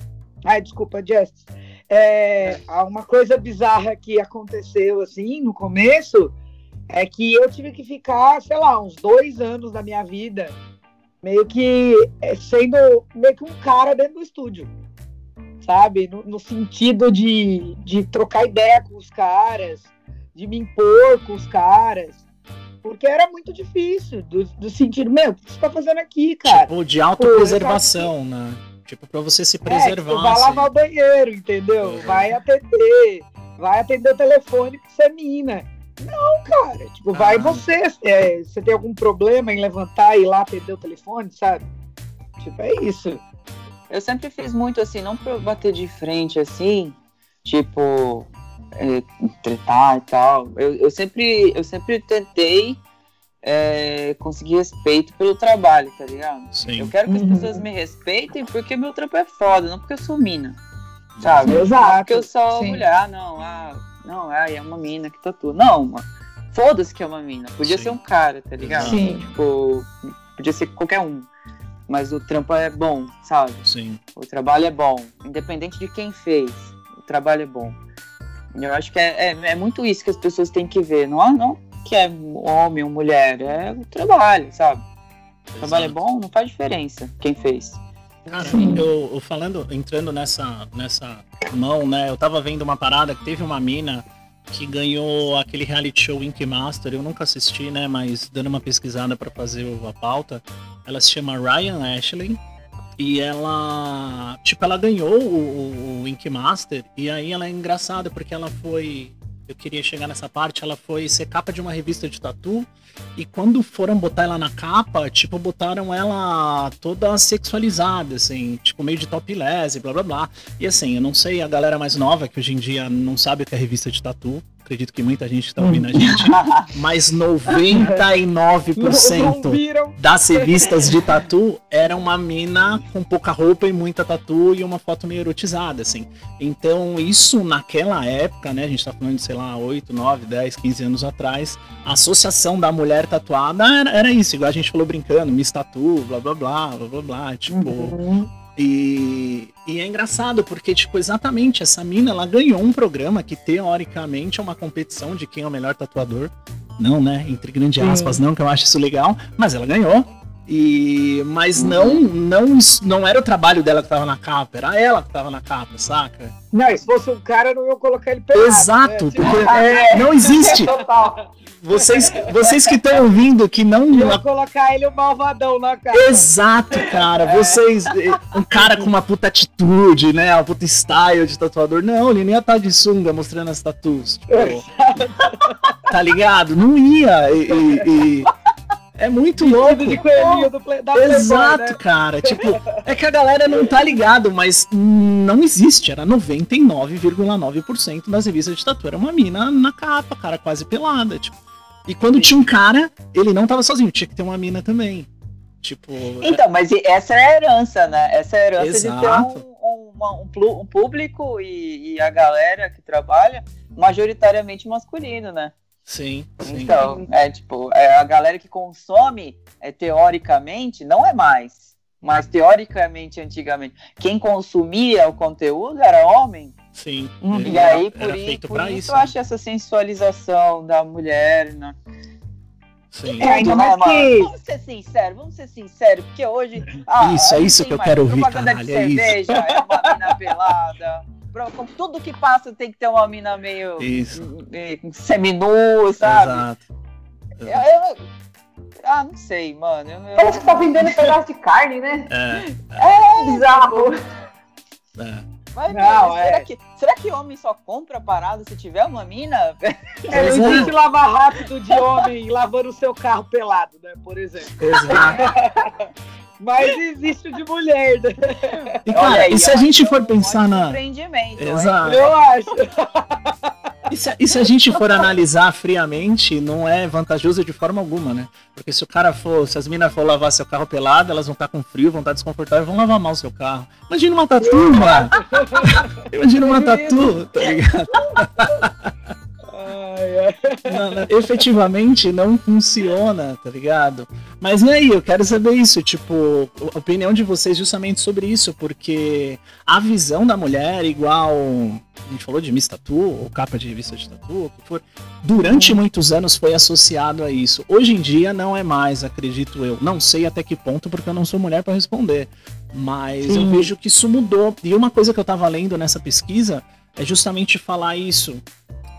Ai, desculpa, Jess. É, há uma coisa bizarra que aconteceu assim no começo é que eu tive que ficar, sei lá, uns dois anos da minha vida meio que é, sendo meio que um cara dentro do estúdio. Sabe? No, no sentido de, de trocar ideia com os caras, de me impor com os caras. Porque era muito difícil, do, do sentido, meu, o que você tá fazendo aqui, cara? Tipo, de autopreservação, né? Tipo, pra você se É, preservar. tipo, vai assim. lavar o banheiro, entendeu? Uhum. Vai atender, vai atender o telefone porque você é mina. Não, cara, tipo, vai Ah. você. é, você tem algum problema em levantar e ir lá atender o telefone, sabe? Tipo, é isso. Eu sempre fiz muito assim, não pra eu bater de frente assim, tipo, é, tretar e tal. Eu, eu sempre, eu sempre tentei é, conseguir respeito pelo trabalho, tá ligado? Sim. Eu quero que as Uhum. pessoas me respeitem porque meu trampo é foda, não porque eu sou mina. Sabe? Exato. Não porque eu sou Sim. mulher, ah, não, ah, não, ah, é uma mina que tatua. Não, mano. Foda-se que é uma mina. Podia Sim. ser um cara, tá ligado? Sim. Tipo, podia ser qualquer um. Mas o trampo é bom, sabe? Sim. O trabalho é bom, independente de quem fez, o trabalho é bom. Eu acho que é, é, é muito isso que as pessoas têm que ver, não, não que é homem ou mulher, é o trabalho, sabe? O trabalho é bom, não faz diferença quem fez. Cara, eu, eu falando, entrando nessa, nessa mão, né? Eu tava vendo uma parada que teve uma mina que ganhou aquele reality show Ink Master. Eu nunca assisti, né? Mas dando uma pesquisada pra fazer a pauta, ela se chama Ryan Ashley. E ela, tipo, ela ganhou o, o, o Ink Master. E aí ela é engraçada porque ela foi. Eu queria chegar nessa parte. Ela foi ser capa de uma revista de tatu. E quando foram botar ela na capa, tipo, botaram ela toda sexualizada, assim, tipo, meio de topless e blá blá blá. E assim, eu não sei a galera mais nova, que hoje em dia não sabe o que é revista de tatu. Acredito que muita gente tá ouvindo a gente. Mas 99% Não viram? das revistas de tatu era uma mina com pouca roupa e muita tatu e uma foto meio erotizada, assim. Então, isso naquela época, né? A gente tá falando de, sei lá, 8, 9, 10, 15 anos atrás. A associação da mulher tatuada era, era isso, igual a gente falou brincando, Miss Tatu, blá blá blá, blá blá blá. Tipo. Uhum. E, e é engraçado porque, tipo, exatamente, essa mina, ela ganhou um programa que, teoricamente, é uma competição de quem é o melhor tatuador. Não, né? Entre grandes Sim. aspas, não, que eu acho isso legal. Mas ela ganhou. E, mas não, não, isso não era o trabalho dela que tava na capa, era ela que tava na capa, saca? Não, e se fosse um cara, não iam colocar ele pelado. Exato, né? Porque é, não existe. total. Vocês, vocês que estão ouvindo que não Iam colocar ele um malvadão na cara. Exato, cara. Vocês. Um cara com uma puta atitude, né? Uma puta style de tatuador. Não, ele nem ia estar de sunga mostrando as tatuas. Tipo, tá ligado? Não ia. E, e- e- É muito louco. De coelhinho do play, da Playboy, Exato, né? cara. Tipo, é que a galera não tá ligado, mas não existe. Era 99,9% das revistas de tatu. Era uma mina na capa, cara, quase pelada. Tipo. E quando tinha um cara, ele não tava sozinho, tinha que ter uma mina também. Tipo. Então, mas essa é a herança, né? Essa é a herança Exato. de ter um, um, um um público e, e a galera que trabalha majoritariamente masculino, né? Sim, sim. Então, é tipo, é, a galera que consome, é, teoricamente, não é mais. Mas teoricamente, antigamente, quem consumia o conteúdo era homem. Sim. Uhum. Ele E aí, por, era i- feito por isso, isso. eu acho essa sensualização da mulher, né? Sim. É, ainda Tudo, mais né, que- Vamos ser sinceros, vamos ser sinceros, porque hoje. ah, Isso, é isso que eu quero ouvir, caralho, de é isso. cerveja, é uma mina pelada. Com Tudo que passa tem que ter uma mina meio. Isso. eh, seminu, sabe? Exato. Eu- eu- ah, não sei, mano. Eu, eu- Parece que tá vendendo pedaço de carne, né? É, Bizarro. é. Mas, Não, será, é. que, será que homem só compra parada se tiver uma mina? É, não existe lavar rápido de homem lavando o seu carro pelado, né? Por exemplo. Exato. Mas existe o de mulher, né? E, Olha cara, aí, e se a gente é for um pensar na. Empreendimento? Exato. Eu acho. E se, e se a gente for analisar friamente, não é vantajoso de forma alguma, né? Porque se o cara for, se as minas for lavar seu carro pelado, elas vão estar com frio, vão estar desconfortáveis, vão lavar mal o seu carro. Imagina uma tatu, mano. Imagina uma tatu, tá ligado? Não, não, efetivamente não funciona, tá ligado? Mas e aí, eu quero saber isso, tipo, a opinião de vocês justamente sobre isso, porque a visão da mulher igual. A gente falou de Miss Tatu, ou capa de revista de tatu, o que for. Durante muitos anos foi associado a isso. Hoje em dia não é mais, acredito eu. Não sei até que ponto, porque eu não sou mulher para responder. Mas eu Sim. vejo que isso mudou. E uma coisa que eu tava lendo nessa pesquisa é justamente falar isso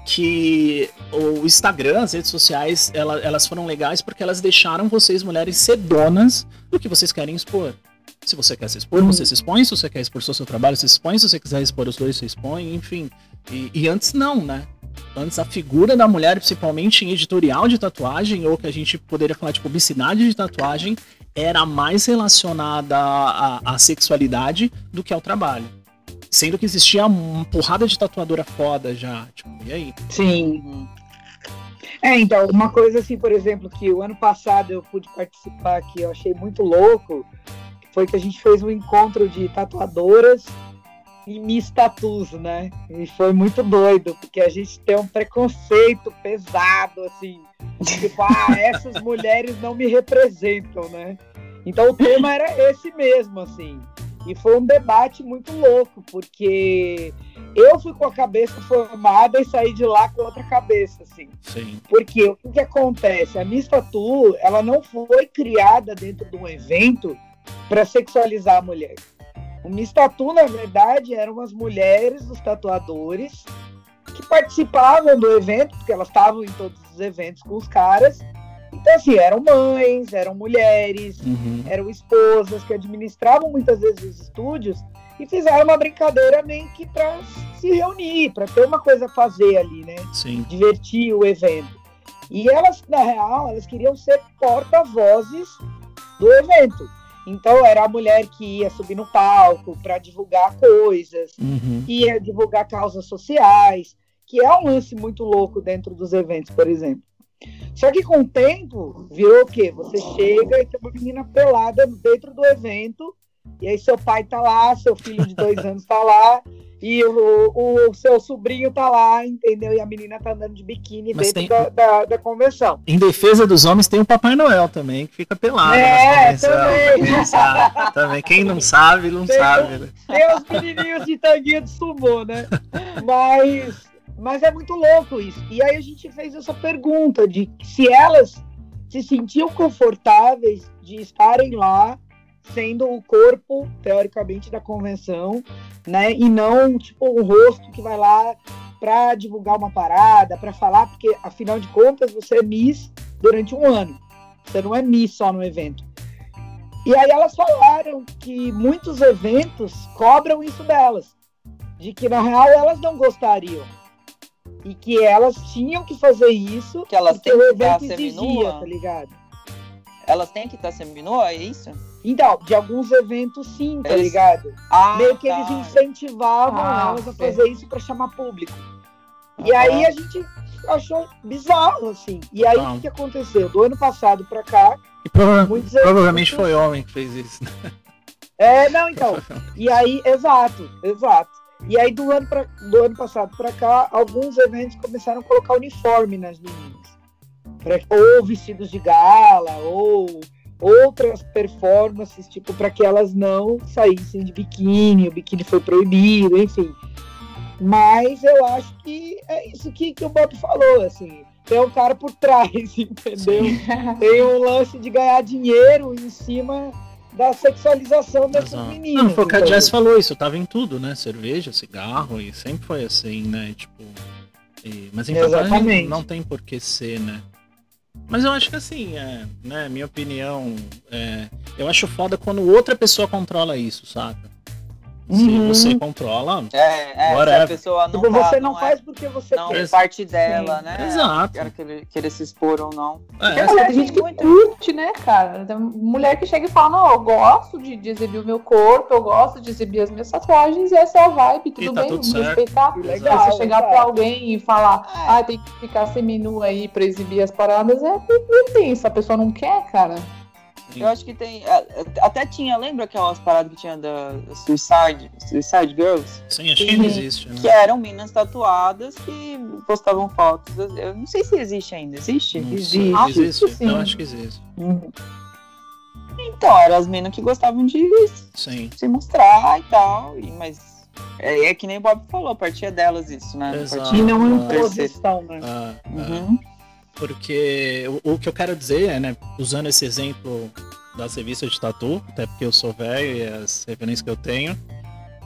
que o Instagram, as redes sociais, ela- elas foram legais porque elas deixaram vocês, mulheres, ser donas do que vocês querem expor. Se você quer se expor, você se expõe. Se você quer expor seu trabalho, se expõe. Se você quiser expor os dois, você expõe. Enfim. E, e antes não, né? Antes a figura da mulher, principalmente em editorial de tatuagem, ou que a gente poderia falar de publicidade de tatuagem, era mais relacionada à- à sexualidade do que ao trabalho. Sendo que existia uma porrada de tatuadora foda já. Tipo, e aí? Sim. Uhum. É, então, uma coisa assim, por exemplo, que o ano passado eu pude participar que eu achei muito louco, foi que a gente fez um encontro de tatuadoras e Miss Tatus, né? E foi muito doido, porque a gente tem um preconceito pesado, assim, tipo, ah, essas mulheres não me representam, né? Então o tema era esse mesmo, assim. E foi um debate muito louco, porque eu fui com a cabeça formada e saí de lá com outra cabeça, assim. Sim. Porque o que, que acontece? A Miss Tatu, ela não foi criada dentro de um evento para sexualizar a mulher. O Miss Tatu, na verdade, eram as mulheres, os tatuadores, que participavam do evento, porque elas estavam em todos os eventos com os caras. Então, assim, eram mães, eram mulheres, Uhum. eram esposas que administravam muitas vezes os estúdios e fizeram uma brincadeira meio que para se reunir, para ter uma coisa a fazer ali, né? Sim. divertir o evento. E elas, na real, elas queriam ser porta-vozes do evento. Então era a mulher que ia subir no palco para divulgar coisas, Uhum. ia divulgar causas sociais, que é um lance muito louco dentro dos eventos, por exemplo. Só que com o tempo, virou o quê? Você chega e tem uma menina pelada dentro do evento, e aí seu pai tá lá, seu filho de dois anos tá lá, e o, o seu sobrinho tá lá, entendeu? E a menina tá andando de biquíni Mas dentro tem- da, da, da convenção. Em defesa dos homens tem o Papai Noel também, que fica pelado É, também. Quem não sabe, também. Quem não sabe, não Tem sabe. né? Tem os menininhos de tanguinha de sumô, né? Mas, mas é muito louco isso. E aí a gente fez essa pergunta de se elas se sentiam confortáveis de estarem lá, sendo o corpo, teoricamente, da convenção, né? E não, tipo, um rosto que vai lá para divulgar uma parada, para falar, porque, afinal de contas, você é Miss durante um ano. Você não é Miss só no evento. E aí elas falaram que muitos eventos cobram isso delas. De que, na real, elas não gostariam. E que elas tinham que fazer isso Que elas porque têm o que estar seminua? tá ligado? Elas têm que estar seminua, é isso? Então, de alguns eventos sim, tá Eles- ligado? Ah, Meio que tá. eles incentivavam Ah, elas a sim. fazer isso para chamar público. E aí a gente achou bizarro, assim. E aí o que que aconteceu? Do ano passado para cá, E prova- provavelmente foi homem que fez isso. né? É, não, então. E aí, exato, exato. E aí do ano, pra, do ano passado pra cá, alguns eventos começaram a colocar uniforme nas meninas. Ou vestidos de gala, ou outras performances, tipo, para que elas não saíssem de biquíni, o biquíni foi proibido, enfim. Mas eu acho que é isso que, que o Bob falou, assim. Tem um cara por trás, entendeu? Tem um lance de ganhar dinheiro em cima da sexualização dessas Exato. meninas. Não, foi o que a? Jess falou, isso tava em tudo, né? Cerveja, cigarro, e sempre foi assim, né? Tipo. e- mas em tatuagem Exatamente. não tem por que ser, né? Mas eu acho que assim, é, né, minha opinião, é, eu acho foda quando outra pessoa controla isso, saca? Se Uhum. você controla, É, é se a pessoa não Tipo, tá, você não, é- faz porque você não quer. é parte dela, Sim. né? Exato. Quer querer, querer se expor ou não. é, Mulher, tem gente que muito- curte, né, cara? Tem mulher que chega e fala, não, eu gosto de, de exibir o meu corpo, eu gosto de exibir as minhas tatuagens, e essa é a vibe, tudo tá bem, tudo vamos certo. respeitar. Que legal, você chegar pra alguém e falar, ah, tem que ficar seminu aí pra exibir as paradas, é não tem, se a pessoa não quer, cara. Eu acho que tem. a- Até tinha, lembra aquelas paradas que tinha da Suicide, Suicide Girls? sim, acho que ainda existe, Que né? eram meninas tatuadas que postavam fotos. Eu não sei se existe ainda. Existe? Não existe. Acho que existe? sim. Eu acho que existe. Então, eram as meninas que gostavam de Sim. se mostrar e tal. E, mas é, é que nem o Bob falou, partia delas isso, né? Exato. Partia- E não é Ah, imposição, né? Ah, ah. Uhum. Porque o, o que eu quero dizer é, né, usando esse exemplo das revistas de tatu, até porque eu sou velho e as referências que eu tenho,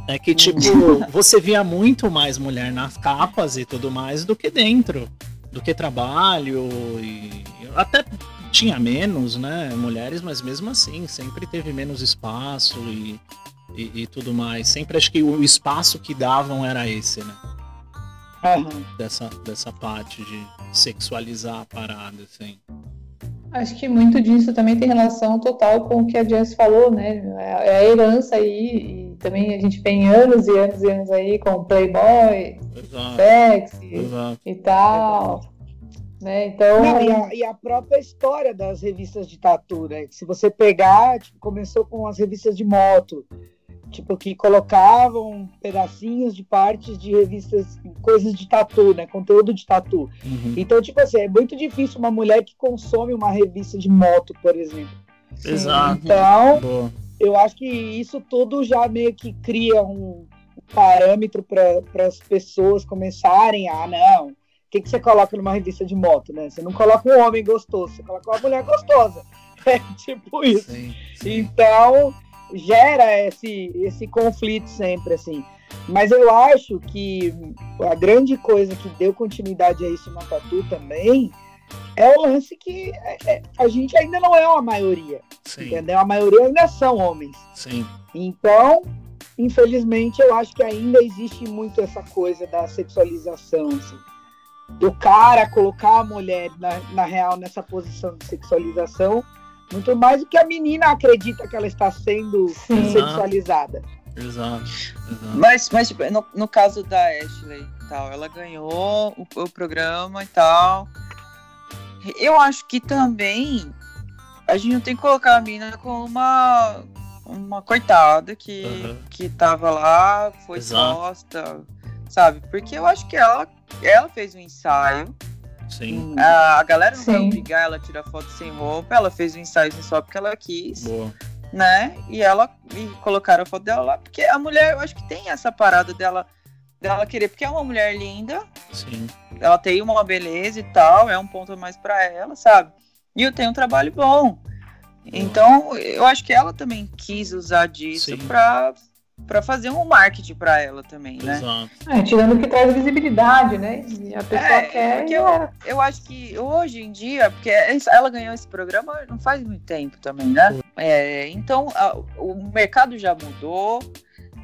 é que, tipo, você via muito mais mulher nas capas e tudo mais do que dentro, do que trabalho e até tinha menos, né, mulheres, mas mesmo assim, sempre teve menos espaço e, e, e tudo mais. Sempre acho que o espaço que davam era esse, né? Aham. Dessa, dessa parte de sexualizar a parada, assim. Acho que muito disso também tem relação total com o que a Jess falou, né? É é a herança aí, e também a gente vem anos e anos e anos aí com Playboy, Exato, sexy exato. e tal. Né? Então, Não, e, a, e a própria história das revistas de tatu, né? Que se você pegar, tipo, começou com as revistas de moto, tipo, que colocavam pedacinhos de partes de revistas, coisas de tatu, né? Conteúdo de tatu. Uhum. Então, tipo assim, é muito difícil uma mulher que consome uma revista de moto, por exemplo. Exato. Então, Boa. eu acho que isso tudo já meio que cria um parâmetro para as pessoas começarem a, ah, não, o que, que você coloca numa revista de moto, né? Você não coloca um homem gostoso, você coloca uma mulher gostosa. É tipo isso. Sim, sim. Então, gera esse, esse conflito sempre, assim. Mas eu acho que a grande coisa que deu continuidade a isso na Tatu também é o lance que é- é- a gente ainda não é uma maioria, Sim, entendeu? A maioria ainda são homens. sim. Então, infelizmente, eu acho que ainda existe muito essa coisa da sexualização, assim. Do cara colocar a mulher, na, na real, nessa posição de sexualização, muito mais do que a menina acredita que ela está sendo Sim. sexualizada. Exato. exato. Mas, mas tipo, no, no caso da Ashley e tal, ela ganhou o, o programa e tal. Eu acho que também a gente não tem que colocar a mina como uma, uma coitada que, Uhum. que tava lá, foi Exato. exposta, sabe? Porque eu acho que ela, ela fez um ensaio. Sim, A, a galera não vai Sim. obrigar ela a tirar foto sem roupa, ela fez um ensaio só porque ela quis boa. né? E ela e colocaram a foto dela lá, porque a mulher, eu acho que tem essa parada dela dela querer, porque é uma mulher linda, Sim, ela tem uma beleza e tal, é um ponto a mais pra ela, sabe? E eu tenho um trabalho bom. Então, eu acho que ela também quis usar disso Sim. Pra, pra fazer um marketing pra ela também, né? exato. é, tirando o que traz visibilidade, né? E a pessoa É, quer. porque eu- é. Eu acho que hoje em dia, porque ela ganhou esse programa não faz muito tempo também, né? É, então a- o mercado já mudou,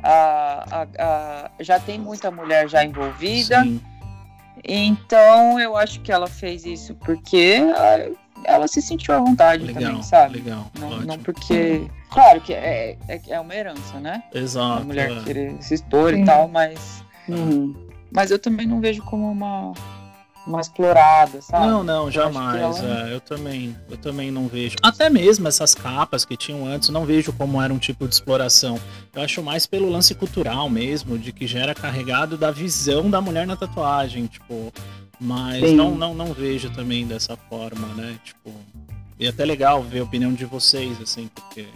a- a- a- já tem muita mulher já envolvida, Sim, então eu acho que ela fez isso porque ela, ela se sentiu à vontade legal, também, sabe? legal. Não, ótimo. não porque. Claro que é, é, é uma herança, né? A Exato. mulher é. querer se expor Sim. e tal, mas. Mas eu também não vejo como uma, uma explorada, sabe? Não, não, jamais. ela- é, eu também, eu também não vejo. Até mesmo essas capas que tinham antes, não vejo como era um tipo de exploração. Eu acho mais pelo lance cultural mesmo, de que já era carregado da visão da mulher na tatuagem, tipo. Mas Sim. não, não, não vejo também dessa forma, né? Tipo, e é até legal ver a opinião de vocês, assim, porque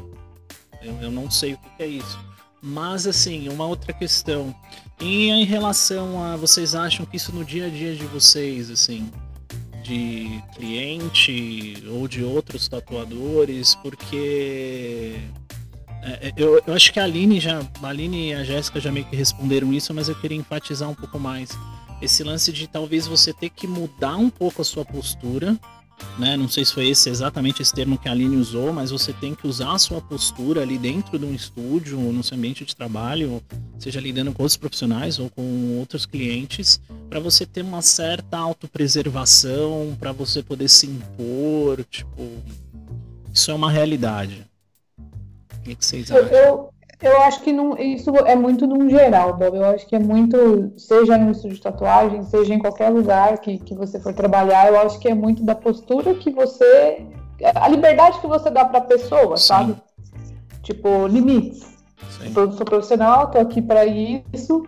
eu, eu não sei o que que é isso. Mas assim, uma outra questão. E em relação a vocês acham que isso no dia a dia de vocês, assim, de cliente ou de outros tatuadores, porque é, é, eu, eu acho que a Aline já, a Aline e a Jéssica já meio que responderam isso, mas eu queria enfatizar um pouco mais esse lance de talvez você ter que mudar um pouco a sua postura, né? Não sei se foi esse exatamente esse termo que a Aline usou, mas você tem que usar a sua postura ali dentro de um estúdio, no seu ambiente de trabalho, seja lidando com outros profissionais ou com outros clientes, para você ter uma certa autopreservação, para você poder se impor, tipo, isso é uma realidade. O que, que vocês acham? eu, eu acho que não, isso é muito num geral, Bob. Eu acho que é muito, seja no estúdio de tatuagem, seja em qualquer lugar que, que você for trabalhar, eu acho que é muito da postura que você. A liberdade que você dá pra pessoa, Sim. sabe? Tipo, limites. Sim. Eu sou profissional, tô aqui pra isso.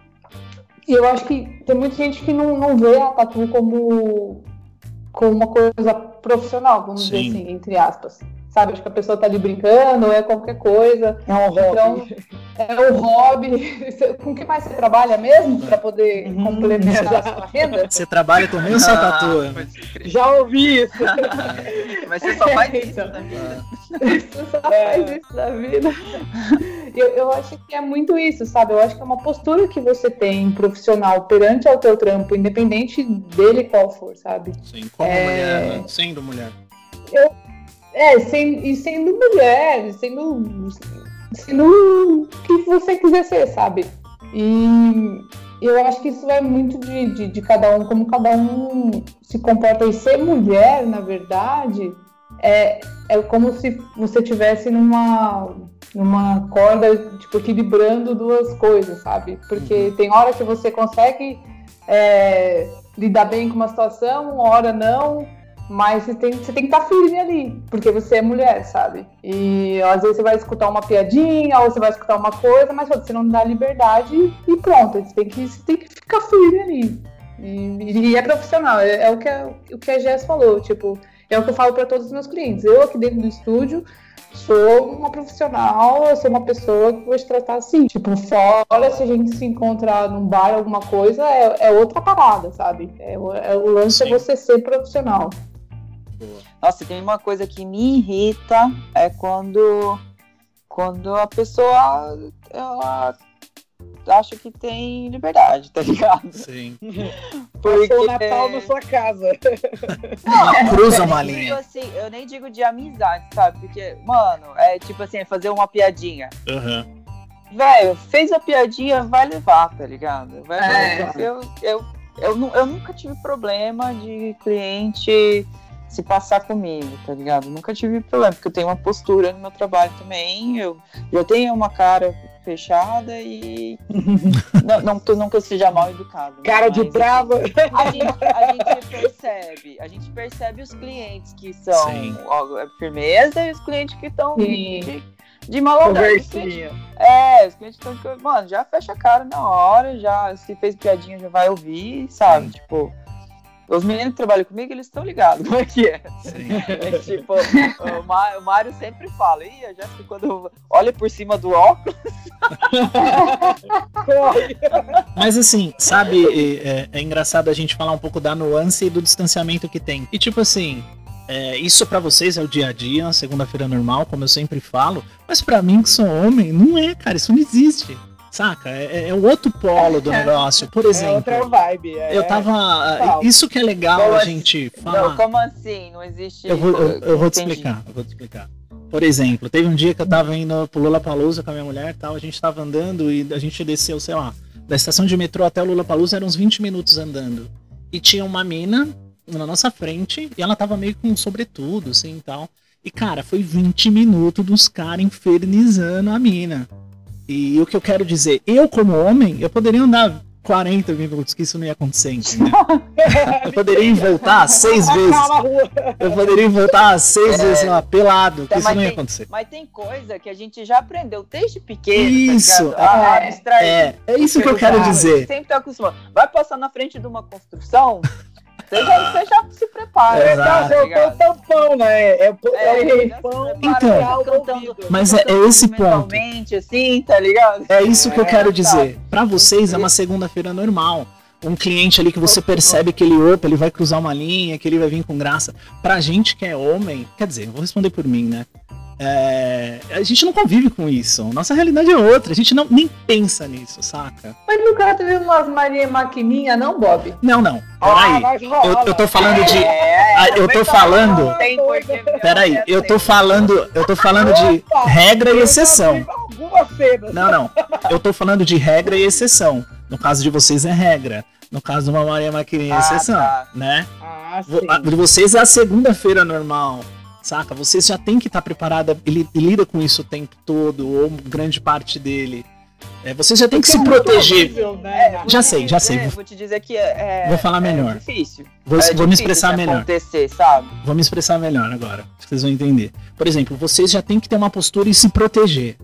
E eu acho que tem muita gente que não, não vê a tatu como, como uma coisa profissional, vamos dizer Sim. assim, entre aspas. Sabe? Acho que a pessoa tá ali brincando, é qualquer coisa. É um hobby. Então, é o hobby. Com o que mais você trabalha mesmo para poder Uhum. complementar a sua renda? Você trabalha também ou só tatua? crer. Já ouvi isso. Mas você só faz isso Então. na vida. Você só faz isso na vida. Eu, eu acho que é muito isso, sabe? Eu acho que é uma postura que você tem profissional perante ao teu trampo, independente dele qual for, sabe? Sim, como É. mulher, né? sendo mulher. É, sem, e sendo mulher, sendo, sendo o que você quiser ser, sabe? E eu acho que isso é muito de, de, de cada um, como cada um se comporta. E ser mulher, na verdade, é, é como se você tivesse numa, numa corda, tipo, equilibrando duas coisas, sabe? Porque tem hora que você consegue é, lidar bem com uma situação, hora não. Mas você tem, você tem que estar firme ali, porque você é mulher, sabe? E às vezes você vai escutar uma piadinha, ou você vai escutar uma coisa, mas você não dá liberdade e pronto. Você tem que, você tem que ficar firme ali. E, e é profissional, é, é o, que a, o que a Jess falou, tipo, é o que eu falo para todos os meus clientes. Eu aqui dentro do estúdio sou uma profissional, eu sou uma pessoa que vou te tratar assim. Tipo, fora, se a gente se encontrar num bar, alguma coisa, é, é outra parada, sabe? É, o- é o lance é Sim. você ser profissional. Boa. Nossa, tem uma coisa que me irrita é quando quando a pessoa ela acha que tem liberdade, tá ligado? Sim. Passou o Natal na sua casa. Cruza eu uma nem linha. digo assim, eu nem digo de amizade, sabe? Porque, mano, é tipo assim, é fazer uma piadinha. Aham. Velho, fez a piadinha, vai levar, tá ligado? Vai É. levar. Eu, eu, eu, eu nunca tive problema de cliente se passar comigo, tá ligado? Nunca tive problema, porque eu tenho uma postura no meu trabalho também. Eu, eu tenho uma cara fechada e. não, não que eu nunca seja mal educado. Cara de mas, brava. a gente, a gente percebe, a gente percebe os clientes que são Sim. ó, é firmeza e os clientes que estão Sim. de, Conversinha. É, os clientes estão, mano, já fecha a cara na hora, já se fez piadinha já vai ouvir, sabe? Tipo, os meninos que trabalham comigo, eles estão ligados como é que é. Sim. É tipo, o, Ma- o Mário sempre fala, ih, a Jéssica quando olha por cima do óculos, Corre. Mas assim, sabe, é, é engraçado a gente falar um pouco da nuance e do distanciamento que tem. E tipo assim, é, isso pra vocês é o dia a dia, segunda-feira normal, como eu sempre falo. Mas pra mim, que sou homem, não é, cara, isso não existe. Saca? É, é o outro polo do negócio. Por É exemplo, outra vibe. é. eu tava. Isso que é legal Como a assim? gente não, falar. como assim? Não existe. Eu vou, eu, eu vou te explicar, eu vou te explicar. Por exemplo, teve um dia que eu tava indo pro Lula Palusa com a minha mulher e tal, a gente tava andando e a gente desceu, sei lá, da estação de metrô até o Lula Palusa eram uns 20 minutos andando. E tinha uma mina na nossa frente e ela tava meio com um sobretudo, assim e tal. E cara, foi 20 minutos dos caras infernizando a mina. E o que eu quero dizer, eu como homem, eu poderia andar 40 minutos que isso não ia acontecer, entendeu? Eu poderia voltar seis vezes. Eu poderia voltar seis É. vezes lá, pelado, que Tá, isso mas não ia tem- acontecer. Mas tem coisa que a gente já aprendeu desde pequeno. Isso, Tá ligado? a é, abstrair. É, é isso que eu quero dizer. Sempre tá acostumado. Vai passar na frente de uma construção, você já, você já se prepara. Exato. tá É o ligado? tampão, né? É, o- é, É, o tampão prepara, Então. cantando-. Mas é, é esse ponto. assim, tá ligado? É isso que eu É, quero tá. dizer. Pra vocês é uma segunda-feira normal. Um cliente ali que você percebe que ele, opa, ele vai cruzar uma linha, que ele vai vir com graça. Pra gente que é homem, quer dizer, eu vou responder por mim, né? É, a gente não convive com isso. Nossa realidade é outra. A gente não, nem pensa nisso, saca? Mas cara teve umas Maria Maquininha, não, Bob? Não, não. Ah, Peraí. rola. Eu, eu tô falando de. É, Ah, eu tô falando- Peraí, eu tô falando. Eu tô falando de regra e exceção. Não, não. Eu tô falando de regra e exceção. No caso de vocês é regra. No caso de uma Maria Maquininha é Ah, exceção, tá. né? Ah, sim. De vocês é a segunda-feira normal, saca? Vocês já tem que estar preparada e li- e lida com isso o tempo todo, ou grande parte dele. É, vocês já tem que se é proteger. horrível, né? É, Já sei, já sei. dizer- Vou te dizer que é. Vou falar melhor. É difícil. Vou, é vou me expressar melhor. acontecer, sabe? Vou me expressar melhor agora. Vocês vão entender. Por exemplo, vocês já tem que ter uma postura e se proteger.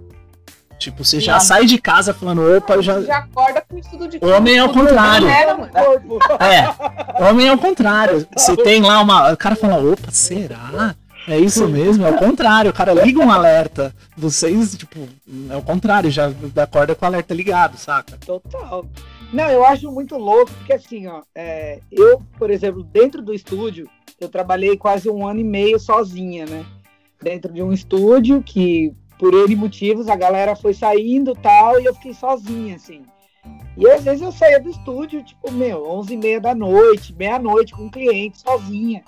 Tipo, você já sai de casa falando, opa, eu já. Já acorda com estudo de Homem é o contrário. É. Corpo. É, homem é o contrário. Se tem lá uma. O cara fala, opa, será? É isso mesmo? É o contrário. O cara liga um alerta. Vocês, tipo, é o contrário, já acorda com o alerta ligado, saca? Total. Não, eu acho muito louco, porque assim, ó, é, eu, por exemplo, dentro do estúdio, eu trabalhei quase um ano e meio sozinha, né? Dentro de um estúdio que, por N motivos, a galera foi saindo e tal, e eu fiquei sozinha, assim. E às vezes eu saía do estúdio, tipo, meu, 11 e meia da noite, meia-noite com o cliente, sozinha.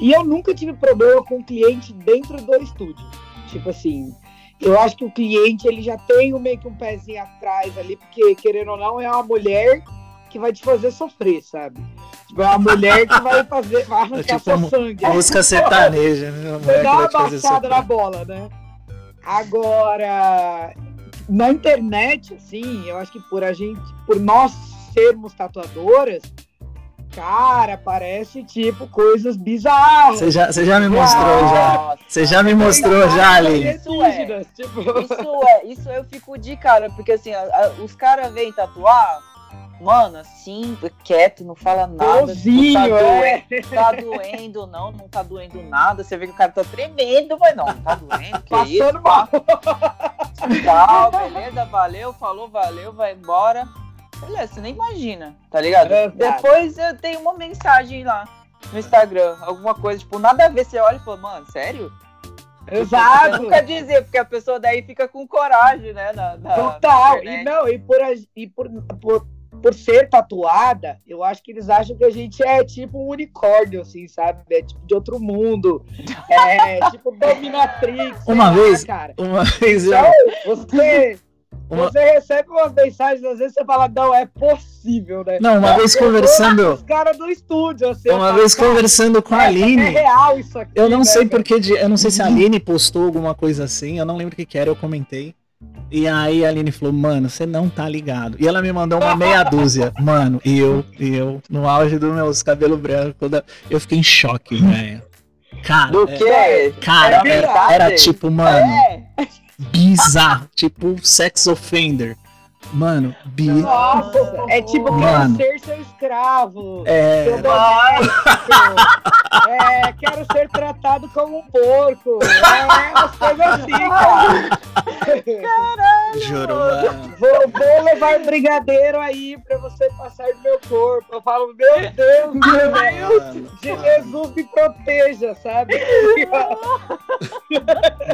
E eu nunca tive problema com o cliente dentro do estúdio. Tipo assim, eu acho que o cliente ele já tem meio que um pezinho atrás ali, porque querendo ou não, é uma mulher que vai te fazer sofrer, sabe? Tipo, é uma mulher que vai fazer, vai arrancar tipo seu sangue. Música sertaneja, né? A mulher dá uma baixada na bola, né? Agora, na internet, assim, eu acho que por a gente, por nós sermos tatuadoras, cara, parece tipo coisas bizarras. Você já, você já me mostrou já. Você já me mostrou já, Aline. Isso é. Tipo, Isso é, isso eu fico de cara, porque assim, a- a- os caras vêm tatuar, mano, assim, quieto, não fala nada. bonzinho, tipo, tá, é. doendo, tá doendo, não, não tá doendo nada. Você vê que o cara tá tremendo, mas não, não tá doendo, que isso? Passando mal. Tchau, beleza, valeu, falou, valeu, vai embora. Beleza, você nem imagina, tá ligado? É, Depois eu tenho uma mensagem lá no Instagram, alguma coisa, tipo, nada a ver, você olha e fala, mano, sério? Eu Exato. nunca dizer, porque a pessoa daí fica com coragem, né? Na, na- Total. na E não, e por, e por, por, por ser tatuada, eu acho que eles acham que a gente é tipo um unicórnio, assim, sabe? É tipo de outro mundo. É tipo dominatrix. Uma lá, vez- cara. Uma vez eu. Então, você, Uma- você recebe umas mensagens, às vezes você fala, não, é possível, né? Não, uma vez conversando. Os caras do estúdio, assim. eu Uma falo, vez cara, conversando com a é- É Aline. real isso aqui. Eu não né, sei velho? porque. de- Eu não sei se a Aline postou alguma coisa assim. Eu não lembro o que, que era, eu comentei. E aí a Aline falou, mano, você não tá ligado. E ela me mandou uma meia dúzia. Mano, e eu, e eu, no auge dos meus cabelos brancos, toda- eu fiquei em choque, velho. Cara, Do é- quê? cara, É era, era tipo, mano, É. bizarro. Tipo, sex offender. Mano, bi. Nossa, é tipo, Mano. quero ser seu escravo. É, Seu doméstico. É, quero ser tratado como um porco. É, umas coisas assim, cara. juro, mano. Vou, vou levar brigadeiro aí pra você passar no meu corpo. Eu falo, meu Deus, meu Deus. Mano, De Jesus me proteja, sabe?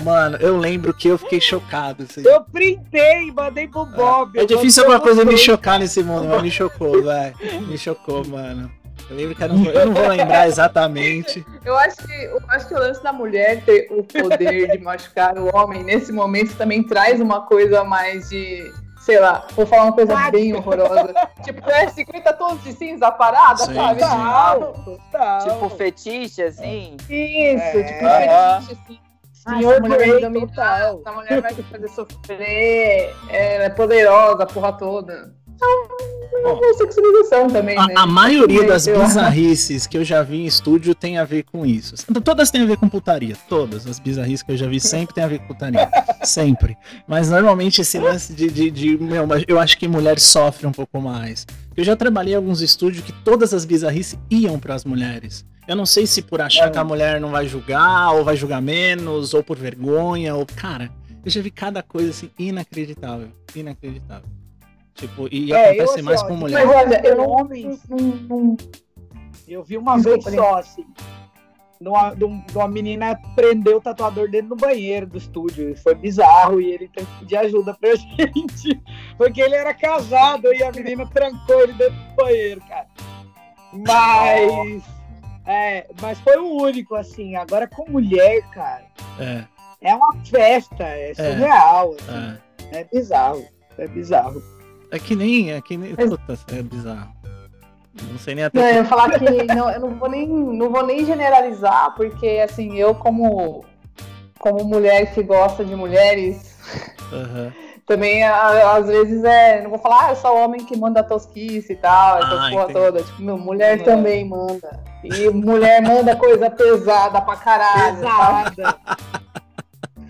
Mano, eu lembro que eu fiquei chocado. assim. Eu printei mandei pro Bob. É difícil alguma coisa me chocar nesse mundo, mas me chocou, vai. Me chocou, mano. Eu lembro que eu não, vou- eu não vou lembrar exatamente. Eu acho que, eu acho que o lance da mulher ter o poder de machucar o homem nesse momento também traz uma coisa mais de. Sei lá, vou falar uma coisa bem horrorosa. tipo, é 50 tons de cinza parada, Sim, sabe? sim. Tipo fetiche, assim. Isso, É. tipo, fetiche, assim. Ah, Senhor essa mulher vai Grey me dominar, total. essa mulher vai te fazer sofrer, ela é poderosa, a porra toda. Então, uma sexualização também, A, né? a maioria das Eu- bizarrices que eu já vi em estúdio tem a ver com isso. Todas têm a ver com putaria. Todas as bizarrices que eu já vi sempre tem a ver com putaria. Sempre. Mas normalmente esse lance de, de, de- meu, mas eu acho que mulher sofre um pouco mais. Eu já trabalhei em alguns estúdios que todas as bizarrices iam para as mulheres. Eu não sei se por achar É. que a mulher não vai julgar, ou vai julgar menos, ou por vergonha, ou. Cara, eu já vi cada coisa assim inacreditável. Inacreditável. Tipo, e É, acontece eu, assim, mais ó, com de- mulher. Mas olha, eu não, Eu vi uma Desculpa, vez só, assim. De uma, de um- de uma menina prendeu o tatuador dentro do banheiro do estúdio. E Foi bizarro e ele teve que pedir ajuda pra gente. Porque ele era casado e a menina trancou ele dentro do banheiro, cara. Mas. É, mas foi o único, assim. Agora com mulher, cara, É, é uma festa, é surreal. é. assim. É bizarro. É bizarro. É que nem. É que nem. Mas- Puta, é bizarro. Não sei nem Não, até. eu ia falar que não, eu não vou nem, não vou nem generalizar, porque assim, eu como, como mulher que gosta de mulheres, Aham. também a- às vezes é. Não vou falar, ah, eu sou homem que manda tosquice e tal, essa Ah, porra entendi. toda. Tipo, meu, mulher É. também manda. E mulher manda coisa pesada pra caralho. Pesada.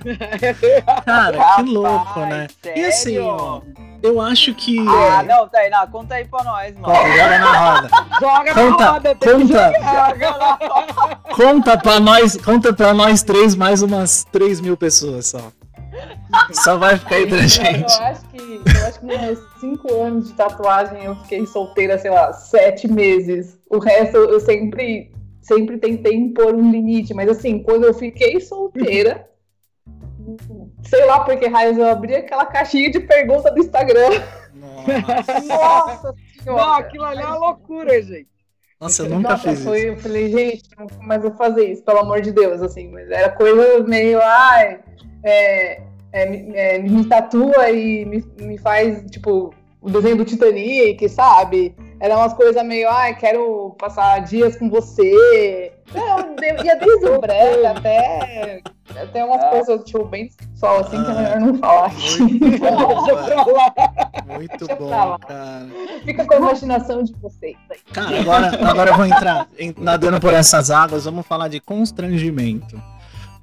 Cara, que Rapaz, louco, né? E assim, sério? ó, eu acho que. Ah, não, Tainá, conta aí pra nós, mano. Ó, joga na roda. Joga Conta, na roda, que conta, jogar. conta pra nós, conta pra nós três mais umas 3 mil pessoas só. Só vai ficar entre a gente. Eu acho que, eu acho que nos meus cinco anos de tatuagem eu fiquei solteira, sei lá, sete meses. O resto eu sempre, sempre tentei impor um limite, mas assim, quando eu fiquei solteira, sei lá por que raios eu abri aquela caixinha de pergunta do Instagram. Nossa, Nossa senhora! Não, aquilo ali é uma loucura, gente. Nossa, eu nunca Nossa, fiz foi, isso. eu falei, gente, nunca mais vou fazer isso, pelo amor de Deus, assim, mas era coisa meio, ai, é, é, me- é, me tatua e me, me faz, tipo, o desenho do Titanic, sabe? Era umas coisas meio, ai, quero passar dias com você. Não, de- ia desde o brega até, até umas Ah. coisas, tipo, bem sexual, assim, que é Ah. melhor não falar aqui. Muito bom, Deixa pra lá. muito Deixa bom, lá. cara. Fica com a imaginação de vocês aí. Cara, agora, agora eu vou entrar nadando por essas águas, vamos falar de constrangimento.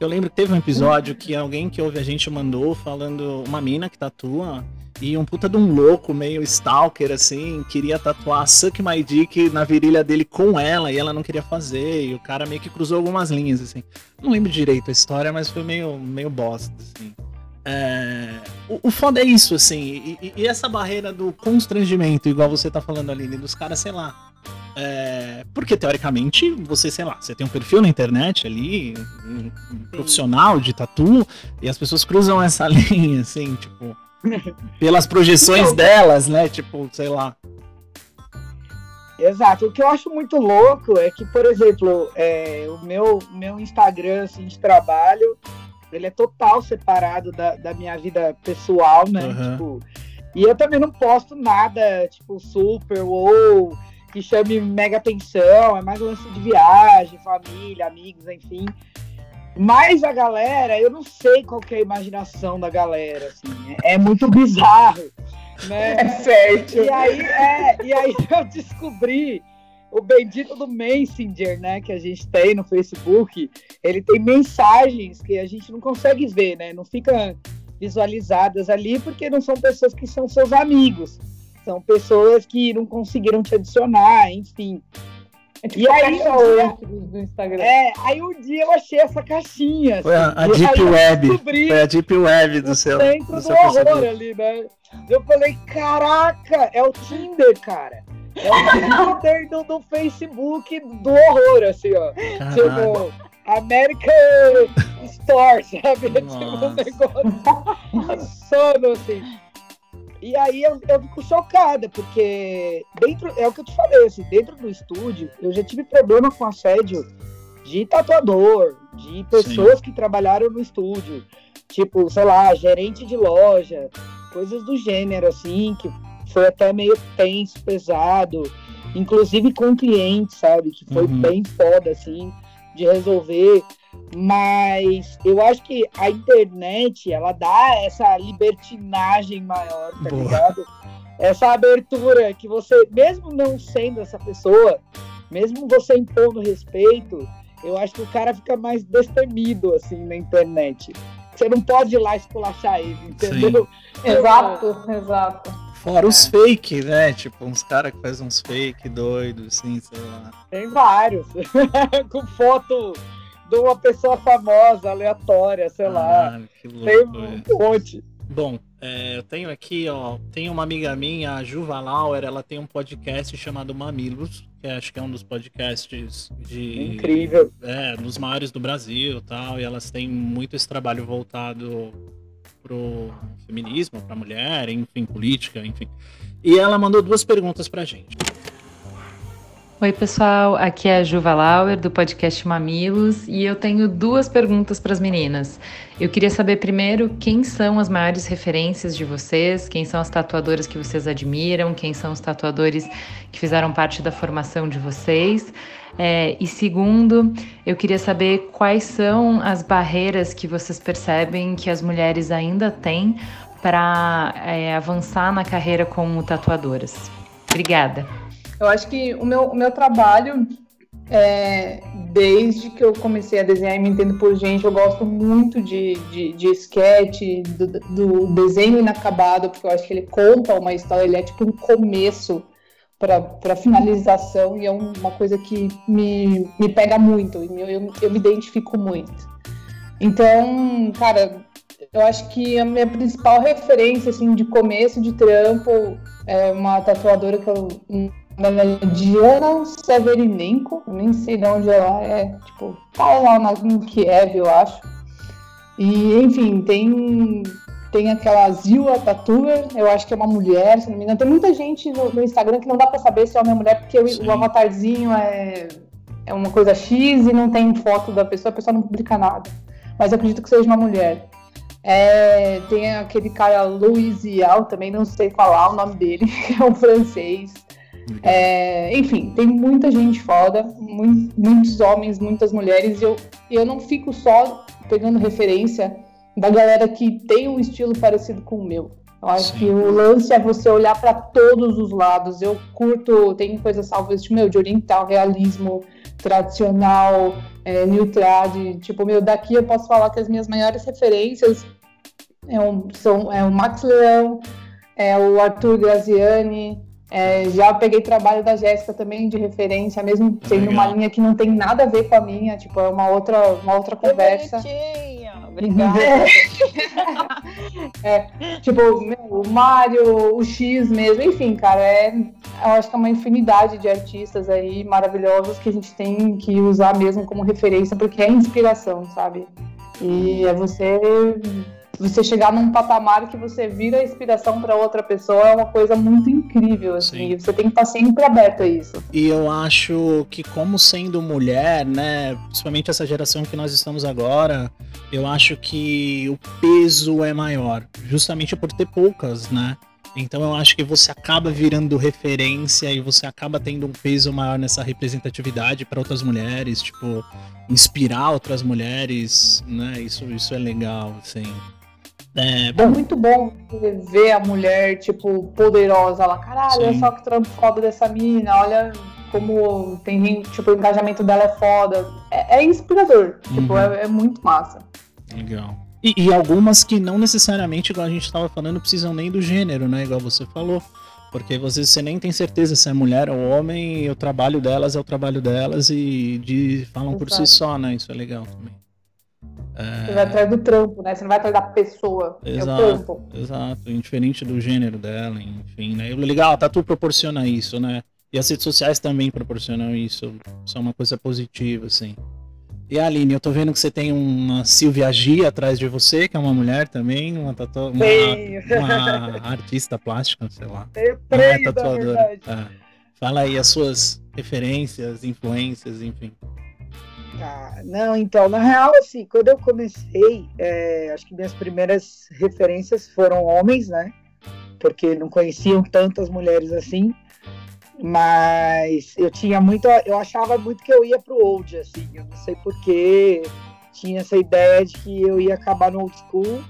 Eu lembro que teve um episódio que alguém que ouve a gente mandou falando uma mina que tatua e um puta de um louco meio stalker assim, queria tatuar Suck My Dick na virilha dele com ela e ela não queria fazer e o cara meio que cruzou algumas linhas assim. Não lembro direito a história, mas foi meio, meio bosta assim. É, o, o foda é isso, assim, e, e- essa barreira do constrangimento, igual você tá falando ali, dos caras, sei lá. É, porque teoricamente você, sei lá, você tem um perfil na internet ali, um, um profissional de tatu, e as pessoas cruzam essa linha, assim, tipo, pelas projeções delas, né? Tipo, sei lá. Exato. O que eu acho muito louco é que, por exemplo, é, o meu, meu Instagram assim, de trabalho, ele é total separado da, da minha vida pessoal, né? Uhum. Tipo, e eu também não posto nada, tipo, super ou que chame mega atenção, é mais lance de viagem, família, amigos, enfim. Mas a galera, eu não sei qual que é a imaginação da galera, assim, é, é muito bizarro, né? É certo. E aí, é, e aí eu descobri o bendito do Messenger, né, que a gente tem no Facebook. Ele tem mensagens que a gente não consegue ver, né? Não fica visualizadas ali porque não são pessoas que são seus amigos. São pessoas que não conseguiram te adicionar, enfim. É tipo E aí, um dia- do, do Instagram. É, aí um dia eu achei essa caixinha. Foi a, assim, a e Deep Web. Foi a Deep Web do seu. centro do do, seu horror Facebook. ali, né? Eu falei, caraca, é o Tinder, cara. É o Tinder do, do Facebook do horror, assim, ó. Caralho. Tipo, American Store, sabe? Tipo Nossa. um negócio insano, assim. E aí eu, eu fico chocada, porque dentro, é o que eu te falei, assim, dentro do estúdio, eu já tive problema com assédio de tatuador, de pessoas que trabalharam no estúdio, tipo, sei lá, gerente de loja, coisas do gênero, assim, que foi até meio tenso, pesado, inclusive com clientes, sabe, que foi Uhum. bem foda, assim, de resolver. Mas eu acho que a internet, ela dá essa libertinagem maior, tá Boa. ligado? Essa abertura que você, mesmo não sendo essa pessoa, mesmo você impondo respeito, eu acho que o cara fica mais destemido, assim, na internet. Você não pode ir lá esculachar ele, entendeu? Exato, exato. Fora os fake, né? Tipo, uns caras que fazem uns fake doidos, assim, sei lá. Tem vários. Com foto de uma pessoa famosa, aleatória, sei lá. Ah, que Tem louco. um é. monte. Bom, é, eu tenho aqui, ó, tem uma amiga minha, a Juva Lauer, ela tem um podcast chamado Mamilos, que acho que é um dos podcasts de... Incrível. É, dos maiores do Brasil e tal, e elas têm muito esse trabalho voltado pro feminismo, pra mulher, enfim, política, enfim. E ela mandou duas perguntas pra gente. Oi, pessoal. Aqui é a Juva Lauer, do podcast Mamilos, e eu tenho duas perguntas para as meninas. Eu queria saber primeiro quem são as maiores referências de vocês, quem são as tatuadoras que vocês admiram, quem são os tatuadores que fizeram parte da formação de vocês. É, e segundo, eu queria saber quais são as barreiras que vocês percebem que as mulheres ainda têm para é, avançar na carreira como tatuadoras. Obrigada. Eu acho que o meu, o meu trabalho, é, desde que eu comecei a desenhar e me entendo por gente, eu gosto muito de, de, de sketch, do, do desenho inacabado, porque eu acho que ele conta uma história, ele é tipo um começo para finalização e é um- uma coisa que me, me pega muito, eu, eu, eu me identifico muito. Então, cara, eu acho que a minha principal referência assim, de começo de trampo é uma tatuadora que eu é Diana Severinenko, nem sei de onde ela é, tipo, tá lá na, em Kiev, eu acho. E, enfim, tem, tem aquela Zila Tatuer, eu acho que é uma mulher, se não me engano. Tem muita gente no, no Instagram que não dá pra saber se é homem ou mulher, porque Sim. o, avatarzinho é, é uma coisa X e não tem foto da pessoa, a pessoa não publica nada. Mas eu acredito que seja uma mulher. É, tem aquele cara Ial, também não sei falar o nome dele, que é um francês. É, enfim, tem muita gente foda, mui- muitos homens, muitas mulheres, e eu, eu não fico só pegando referência da galera que tem um estilo parecido com o meu. Eu acho Sim. que o lance é você olhar para todos os lados. Eu curto, tem coisas salvas tipo, meu, de oriental, realismo, tradicional, é, new trad. Tipo, meu, daqui eu posso falar que as minhas maiores referências é o, são é o Max Leão, é o Arthur Graziani, é, já peguei trabalho da Jéssica também de referência, mesmo sendo Legal. uma linha que não tem nada a ver com a minha, tipo, é uma outra, uma outra conversa. Bonitinha. Obrigada. É, tipo, meu, o Mário, o X mesmo, enfim, cara, é, eu acho que é uma infinidade de artistas aí maravilhosos que a gente tem que usar mesmo como referência, porque é inspiração, sabe? E é você você chegar num patamar que você vira inspiração para outra pessoa é uma coisa muito incrível, assim, Sim. e você tem que estar sempre aberto a isso. E eu acho que como sendo mulher, né, principalmente essa geração que nós estamos agora, eu acho que o peso é maior, justamente por ter poucas, né? Então eu acho que você acaba virando referência e você acaba tendo um peso maior nessa representatividade para outras mulheres, tipo, inspirar outras mulheres, né? Isso, isso é legal, assim. É, É bom, muito bom ver a mulher, tipo, poderosa lá. Caralho, olha só que trampo foda dessa mina, olha como tem gente, tipo, o engajamento dela é foda. É, é inspirador, tipo, Uhum. é, é muito massa. Legal. E, e algumas que não necessariamente, igual a gente estava falando, precisam nem do gênero, né? Igual você falou. Porque às vezes você nem tem certeza se é mulher ou homem, e o trabalho delas é o trabalho delas e de, falam por si Exato. só, né? Isso é legal também. Você vai atrás do trampo, né? Você não vai atrás da pessoa. É o Exato. trampo. Exato, indiferente do gênero dela, enfim, né? E o Legal, a Tatu proporciona isso, né? E as redes sociais também proporcionam isso. Isso é uma coisa positiva, assim. E Aline, eu tô vendo que você tem uma Silvia Gia atrás de você, que é uma mulher também, uma, tatu... uma, uma artista plástica, sei lá. É três, na tatuadora. É. Fala aí as suas referências, influências, enfim. Ah, não, então, na real, assim, quando eu comecei, é, acho que minhas primeiras referências foram homens, né? Porque não conheciam tantas mulheres assim. Mas eu tinha muito, eu achava muito que eu ia pro old, assim, eu não sei porquê. tinha essa ideia de que eu ia acabar no old school.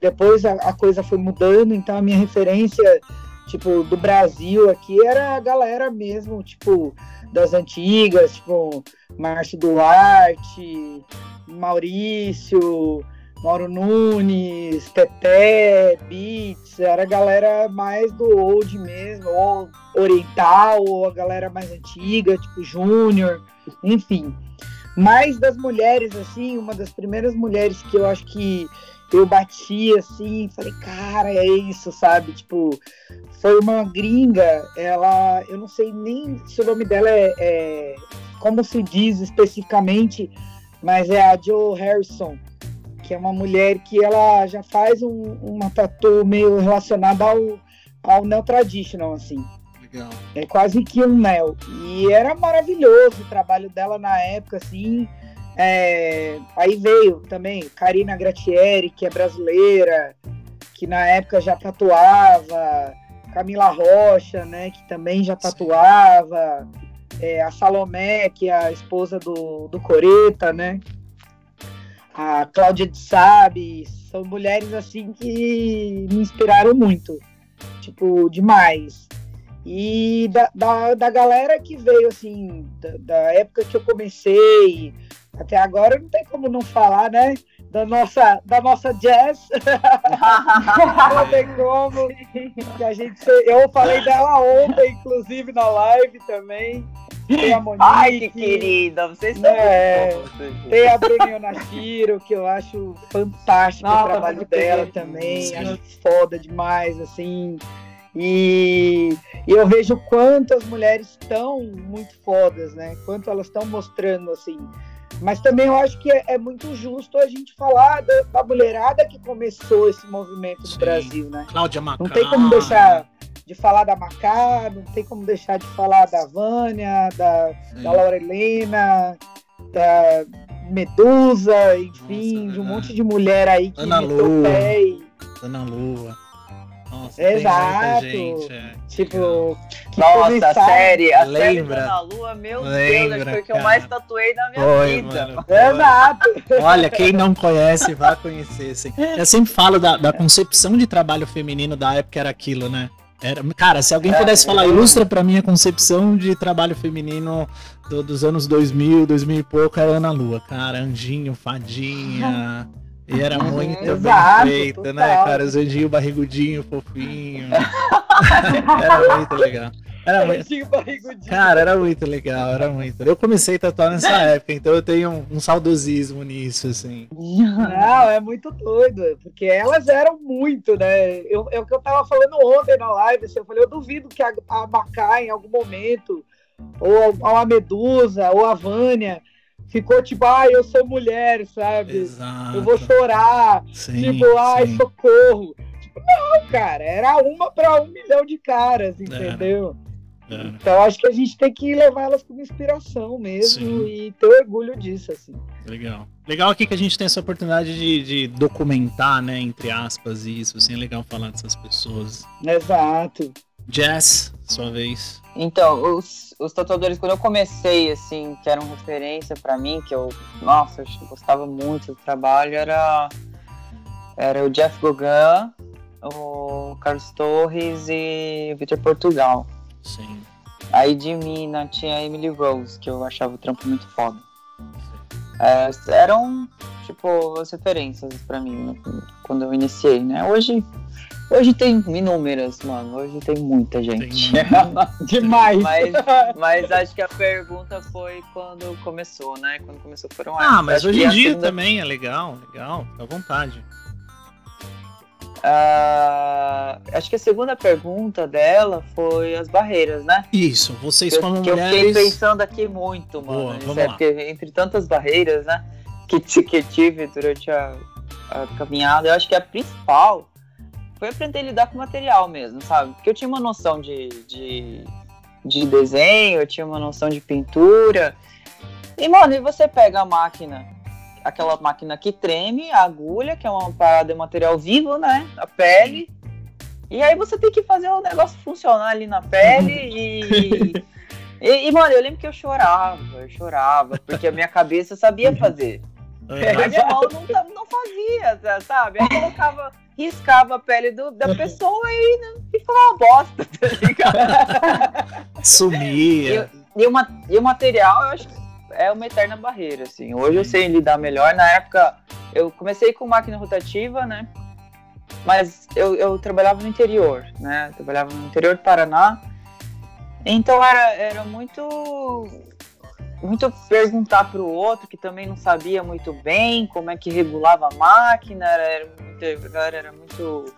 Depois a, a coisa foi mudando, então a minha referência, tipo, do Brasil aqui era a galera mesmo, tipo, das antigas, tipo, Márcio Duarte, Maurício, Mauro Nunes, Teté, Beats, era a galera mais do old mesmo, ou oriental, ou a galera mais antiga, tipo Júnior, enfim. Mas das mulheres, assim, uma das primeiras mulheres que eu acho que eu bati assim, falei, cara, é isso, sabe? Tipo, foi uma gringa, ela, eu não sei nem se o nome dela é, é como se diz especificamente, mas é a Joe Harrison que é uma mulher que ela já faz um, uma tatu meio relacionada ao, ao neo traditional, assim. Legal. É quase que um neo. E era maravilhoso o trabalho dela na época, assim. É, aí veio também Karina Gratieri, que é brasileira, que na época já tatuava, Camila Rocha, né, que também já tatuava, é, a Salomé, que é a esposa do, do Coreta, né, a Cláudia de Sabe, são mulheres assim que me inspiraram muito, tipo, demais. E da, da, da galera que veio, assim, da, da, época que eu comecei até agora, não tem como não falar, né? Da nossa, da nossa jazz. não tem como. Que a gente, eu falei dela ontem, inclusive, na live também. Tem a Monique. Ai, que querida, vocês estão é, Tem a Bruninho Nashiro, que eu acho fantástico Nossa, o trabalho dela bem. também. Sim. Acho foda demais, assim. E, e eu vejo quantas mulheres estão muito fodas, né? Quanto elas estão mostrando, assim. Mas também eu acho que é, é muito justo a gente falar da, da, mulherada que começou esse movimento no Brasil, né? Cláudia Macá. Não tem como deixar de falar da Macá, não tem como deixar de falar da Vânia, da, da Laura Helena, da Medusa, enfim, Nossa, de um monte de mulher aí que Ana Lua. Pé e... Ana Lua. Nossa, Exato. Gente, é. Tipo, Nossa, a série, a Lembra? série da Lua, meu Lembra, Deus, foi o que eu mais tatuei na minha Foi, vida. mano, Exato. Olha, quem não conhece, vá conhecer. Assim. Eu sempre falo da, da concepção de trabalho feminino da época era aquilo, né? Era, cara, se alguém pudesse falar, ilustra pra mim a concepção de trabalho feminino do, dos anos 2000, 2000 e pouco, era Ana Lua, cara, anjinho, fadinha. E era muito Exato, bem feita, total. né, cara? Os anjinhos barrigudinho, fofinho. era muito legal. Era muito... Cara, era muito legal, era muito. Eu comecei a tatuar nessa época, então eu tenho um, um saudosismo nisso, assim. Não, é muito doido, porque elas eram muito, né? Eu, é o que eu tava falando ontem na live, assim, eu falei, eu duvido que a, a Macá, em algum momento, ou a, a Medusa, ou a Vânia, ficou tipo, ai, eu sou mulher, sabe? Exato. Eu vou chorar, Sim, tipo, ai, sim. socorro. Tipo, não, cara, era uma para um milhão de caras, entendeu? Era. Então acho que a gente tem que levar elas como inspiração mesmo Sim. e ter orgulho disso, assim. Legal. Legal aqui que a gente tem essa oportunidade de, de documentar, né, entre aspas, isso, assim, é legal falar dessas pessoas. Exato. Jazz, sua vez. Então, os, os tatuadores, quando eu comecei, assim, que eram referência pra mim, que eu, nossa, eu gostava muito do trabalho, era, era o Jeff Gauguin, o Carlos Torres e o Victor Portugal. Sim. Aí de mina tinha a Emily Rose, que eu achava o trampo muito foda. É, eram, tipo, as referências pra mim né, quando eu iniciei, né? Hoje, hoje tem inúmeras, mano. Hoje tem muita gente. Demais. mas, mas acho que a pergunta foi quando começou, né? Quando começou foram Ah, mas Acho hoje em dia segunda- também é legal, legal, fica à vontade. Ah, acho que a segunda pergunta dela foi as barreiras, né? Isso, vocês Que eu- como que eu fiquei mulheres. pensando aqui muito, mano. Boa, vamos aí, lá. porque entre tantas barreiras, né? Que, que tive durante a, a caminhada, eu acho que a principal foi aprender a lidar com o material mesmo, sabe? Porque eu tinha uma noção de, de, de desenho, eu tinha uma noção de pintura. E, mano, e você pega a máquina, aquela máquina que treme, a agulha, que é uma parada de material vivo, né? A pele. E aí você tem que fazer o negócio funcionar ali na pele e. E, e, mano, eu lembro que eu chorava, eu chorava, porque a minha cabeça sabia fazer. É. Mas mão não, tá- não fazia, sabe? Aí colocava, riscava a pele do- da pessoa e, e ficava uma bosta, tá ligado? Sumia. E, o ma- e o material, eu acho que é uma eterna barreira, assim. Hoje eu sei lidar melhor. Na época, eu comecei com máquina rotativa, né? Mas eu, eu trabalhava no interior, né? Eu trabalhava no interior do Paraná. Então era, era muito muito perguntar para o outro que também não sabia muito bem como é que regulava a máquina, era, muito, a galera era muito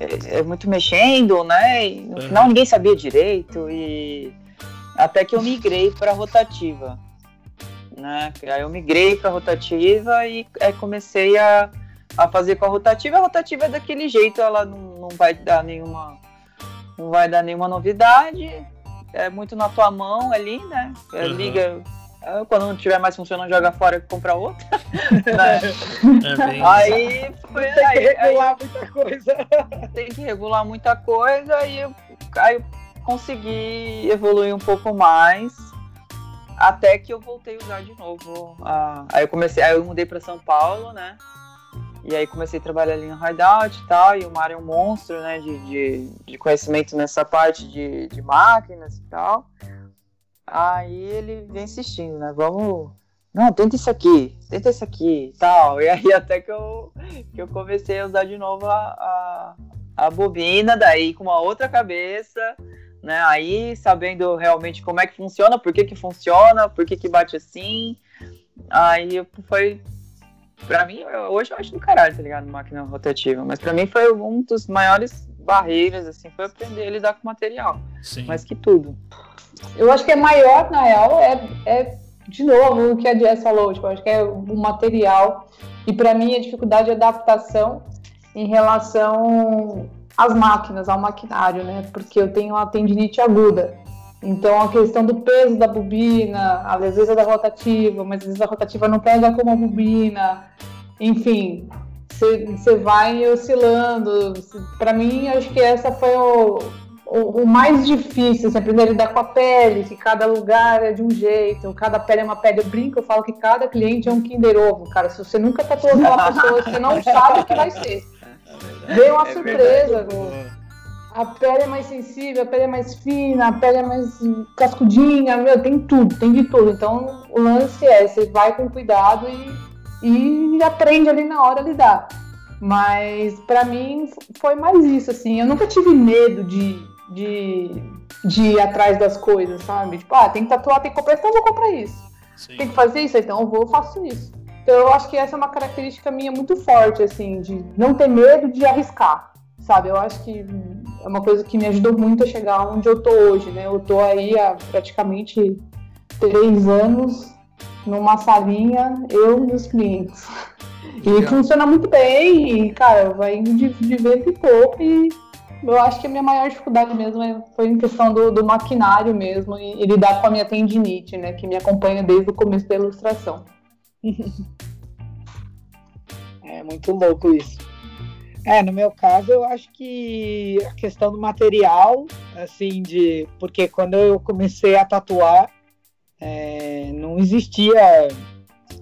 é, é muito mexendo, né? E no Uhum. final ninguém sabia direito e até que eu migrei para rotativa, né? Aí eu migrei para rotativa e aí comecei a, a fazer com a rotativa. A rotativa é daquele jeito, ela não, não vai dar nenhuma não vai dar nenhuma novidade. É muito na tua mão ali, né? Uhum. Liga. é, Quando não tiver mais funcionando, joga fora e compra outra. né? É bem Aí foi. Tem que Aí, aí regular muita coisa. tem que regular muita coisa e eu, aí eu consegui evoluir um pouco mais até que eu voltei a usar de novo. a- aí eu comecei, aí eu mudei para São Paulo, né? E aí comecei a trabalhar ali no Hideout e tal, e o Mário é um monstro, né, de, de, de conhecimento nessa parte de, de máquinas e tal. Aí ele vem insistindo, né, vamos... Não, tenta isso aqui, tenta isso aqui e tal. E aí até que eu, que eu comecei a usar de novo a, a, a bobina, daí com uma outra cabeça, né? Aí sabendo realmente como é que funciona, por que que funciona, por que que bate assim. Aí foi. Pra mim, eu- hoje eu acho do caralho, tá ligado? Máquina rotativa. Mas pra mim foi um dos maiores barreiras, assim, foi aprender a lidar com material. Sim. Mais que tudo. Eu acho que é maior, na real, é, é de novo o que a Jess falou, tipo, eu acho que é o material. E para mim a dificuldade de adaptação em relação às máquinas, ao maquinário, né? Porque eu tenho uma tendinite aguda. Então a questão do peso da bobina, a leveza da rotativa, mas às vezes a rotativa não pega como a bobina. Enfim, você vai oscilando. Para mim, acho que essa foi o, o, o mais difícil, assim, aprender a lidar com a pele, que cada lugar é de um jeito, cada pele é uma pele. Eu brinco, eu falo que cada cliente é um Kinder Ovo, cara. Se você nunca tatuou aquela pessoa, você não sabe o que vai ser. Vem uma É surpresa. A pele é mais sensível, a pele é mais fina, a pele é mais cascudinha, meu, tem tudo, tem de tudo. Então o lance é, você vai com cuidado e, e aprende ali na hora a lidar. Mas pra mim foi mais isso, assim. Eu nunca tive medo de, de, de ir atrás das coisas, sabe? Tipo, ah, tem que tatuar, tem que comprar, então eu vou comprar isso. Sim. Tem que fazer isso, então eu vou, faço isso. Então eu acho que essa é uma característica minha muito forte, assim, de não ter medo de arriscar, sabe? Eu acho que é uma coisa que me ajudou muito a chegar onde eu tô hoje, né? Eu tô aí há praticamente três anos numa salinha, eu e os clientes. E Legal. funciona muito bem, e, cara, vai indo de, de vento e pouco, e eu acho que a minha maior dificuldade mesmo é- foi em questão do, do maquinário mesmo, e, e lidar com a minha tendinite, né, que me acompanha desde o começo da ilustração. É muito louco isso. É, no meu caso, eu acho que a questão do material, assim, de. Porque quando eu comecei a tatuar, é, não existia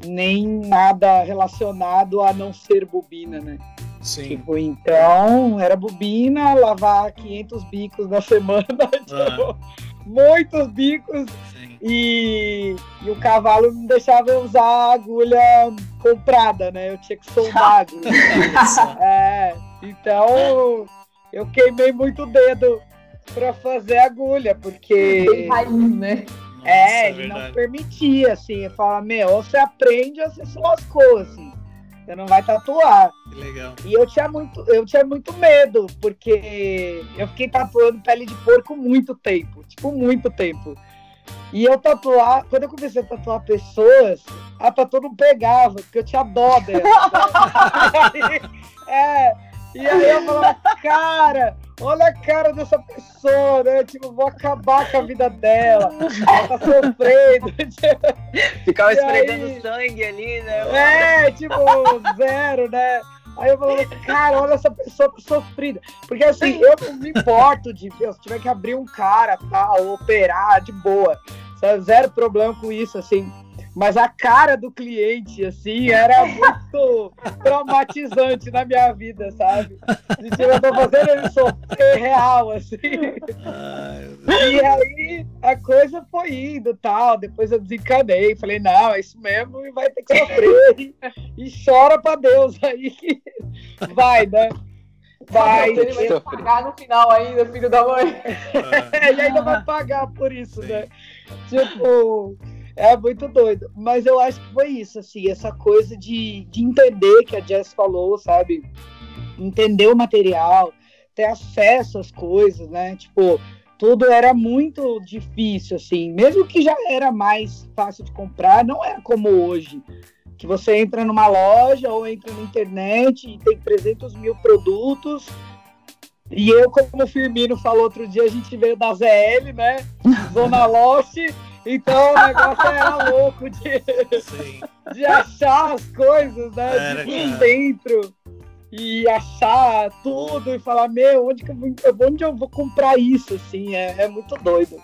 nem nada relacionado a não ser bobina, né? Sim. Tipo, então, era bobina, lavar 500 bicos na semana, tipo, muitos bicos. E, e o cavalo não deixava eu usar a agulha comprada, né? Eu tinha que soldar a agulha. É, então eu queimei muito o dedo pra fazer agulha, Bem porque raiz, né? Nossa, é, ele não verdade. permitia, assim, eu falava, meu, ou você aprende ou você se lascou, assim. Você não vai tatuar. Que legal. E eu tinha muito, eu tinha muito medo, porque eu fiquei tatuando pele de porco muito tempo, tipo, muito tempo. E eu tatuar, quando eu comecei a tatuar pessoas, a tatu não pegava, porque eu tinha dó dela. é, e aí eu falava, cara, olha a cara dessa pessoa, né? Tipo, vou acabar com a vida dela. Ela tá sofrendo. Ficava E aí? esfregando sangue ali, né? É, tipo, zero, né? Aí eu falava, cara, olha essa pessoa sofrida. Porque assim, eu não me importo de se tiver que abrir um cara, tal, operar de boa. Sabe? Zero problema com isso, assim. Mas a cara do cliente, assim, era muito traumatizante na minha vida, sabe? De tipo, eu tô fazendo ele sofrer real, assim. e aí a coisa foi indo tal. Depois eu desencanei, falei, não, é isso mesmo, e vai ter que sofrer. e, chora pra Deus aí que vai, né? Vai, ele vai pagar no final ainda, filho da mãe. É, e ainda vai pagar por isso, Sim. né? Tipo, é muito doido. Mas eu acho que foi isso, assim, essa coisa de, de entender que a Jess falou, sabe? Entender o material, ter acesso às coisas, né? Tipo, tudo era muito difícil, assim. Mesmo que já era mais fácil de comprar, não é como hoje. Que você entra numa loja ou entra na internet e tem 300 mil produtos. E eu, como o Firmino falou outro dia, a gente veio da ZL, né? Zona Lost. Então o negócio era louco de, de achar as coisas, né? Era, de ir dentro e achar tudo e falar, meu, onde, que eu, onde eu vou comprar isso? Assim, é, é muito doido.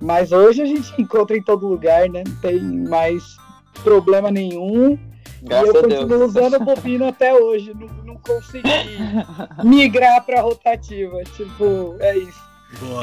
Mas hoje a gente encontra em todo lugar, né? Não tem mais problema nenhum. Graças e eu continuo usando bobina até hoje. Não, não consegui migrar para rotativa. Tipo, é isso. Boa.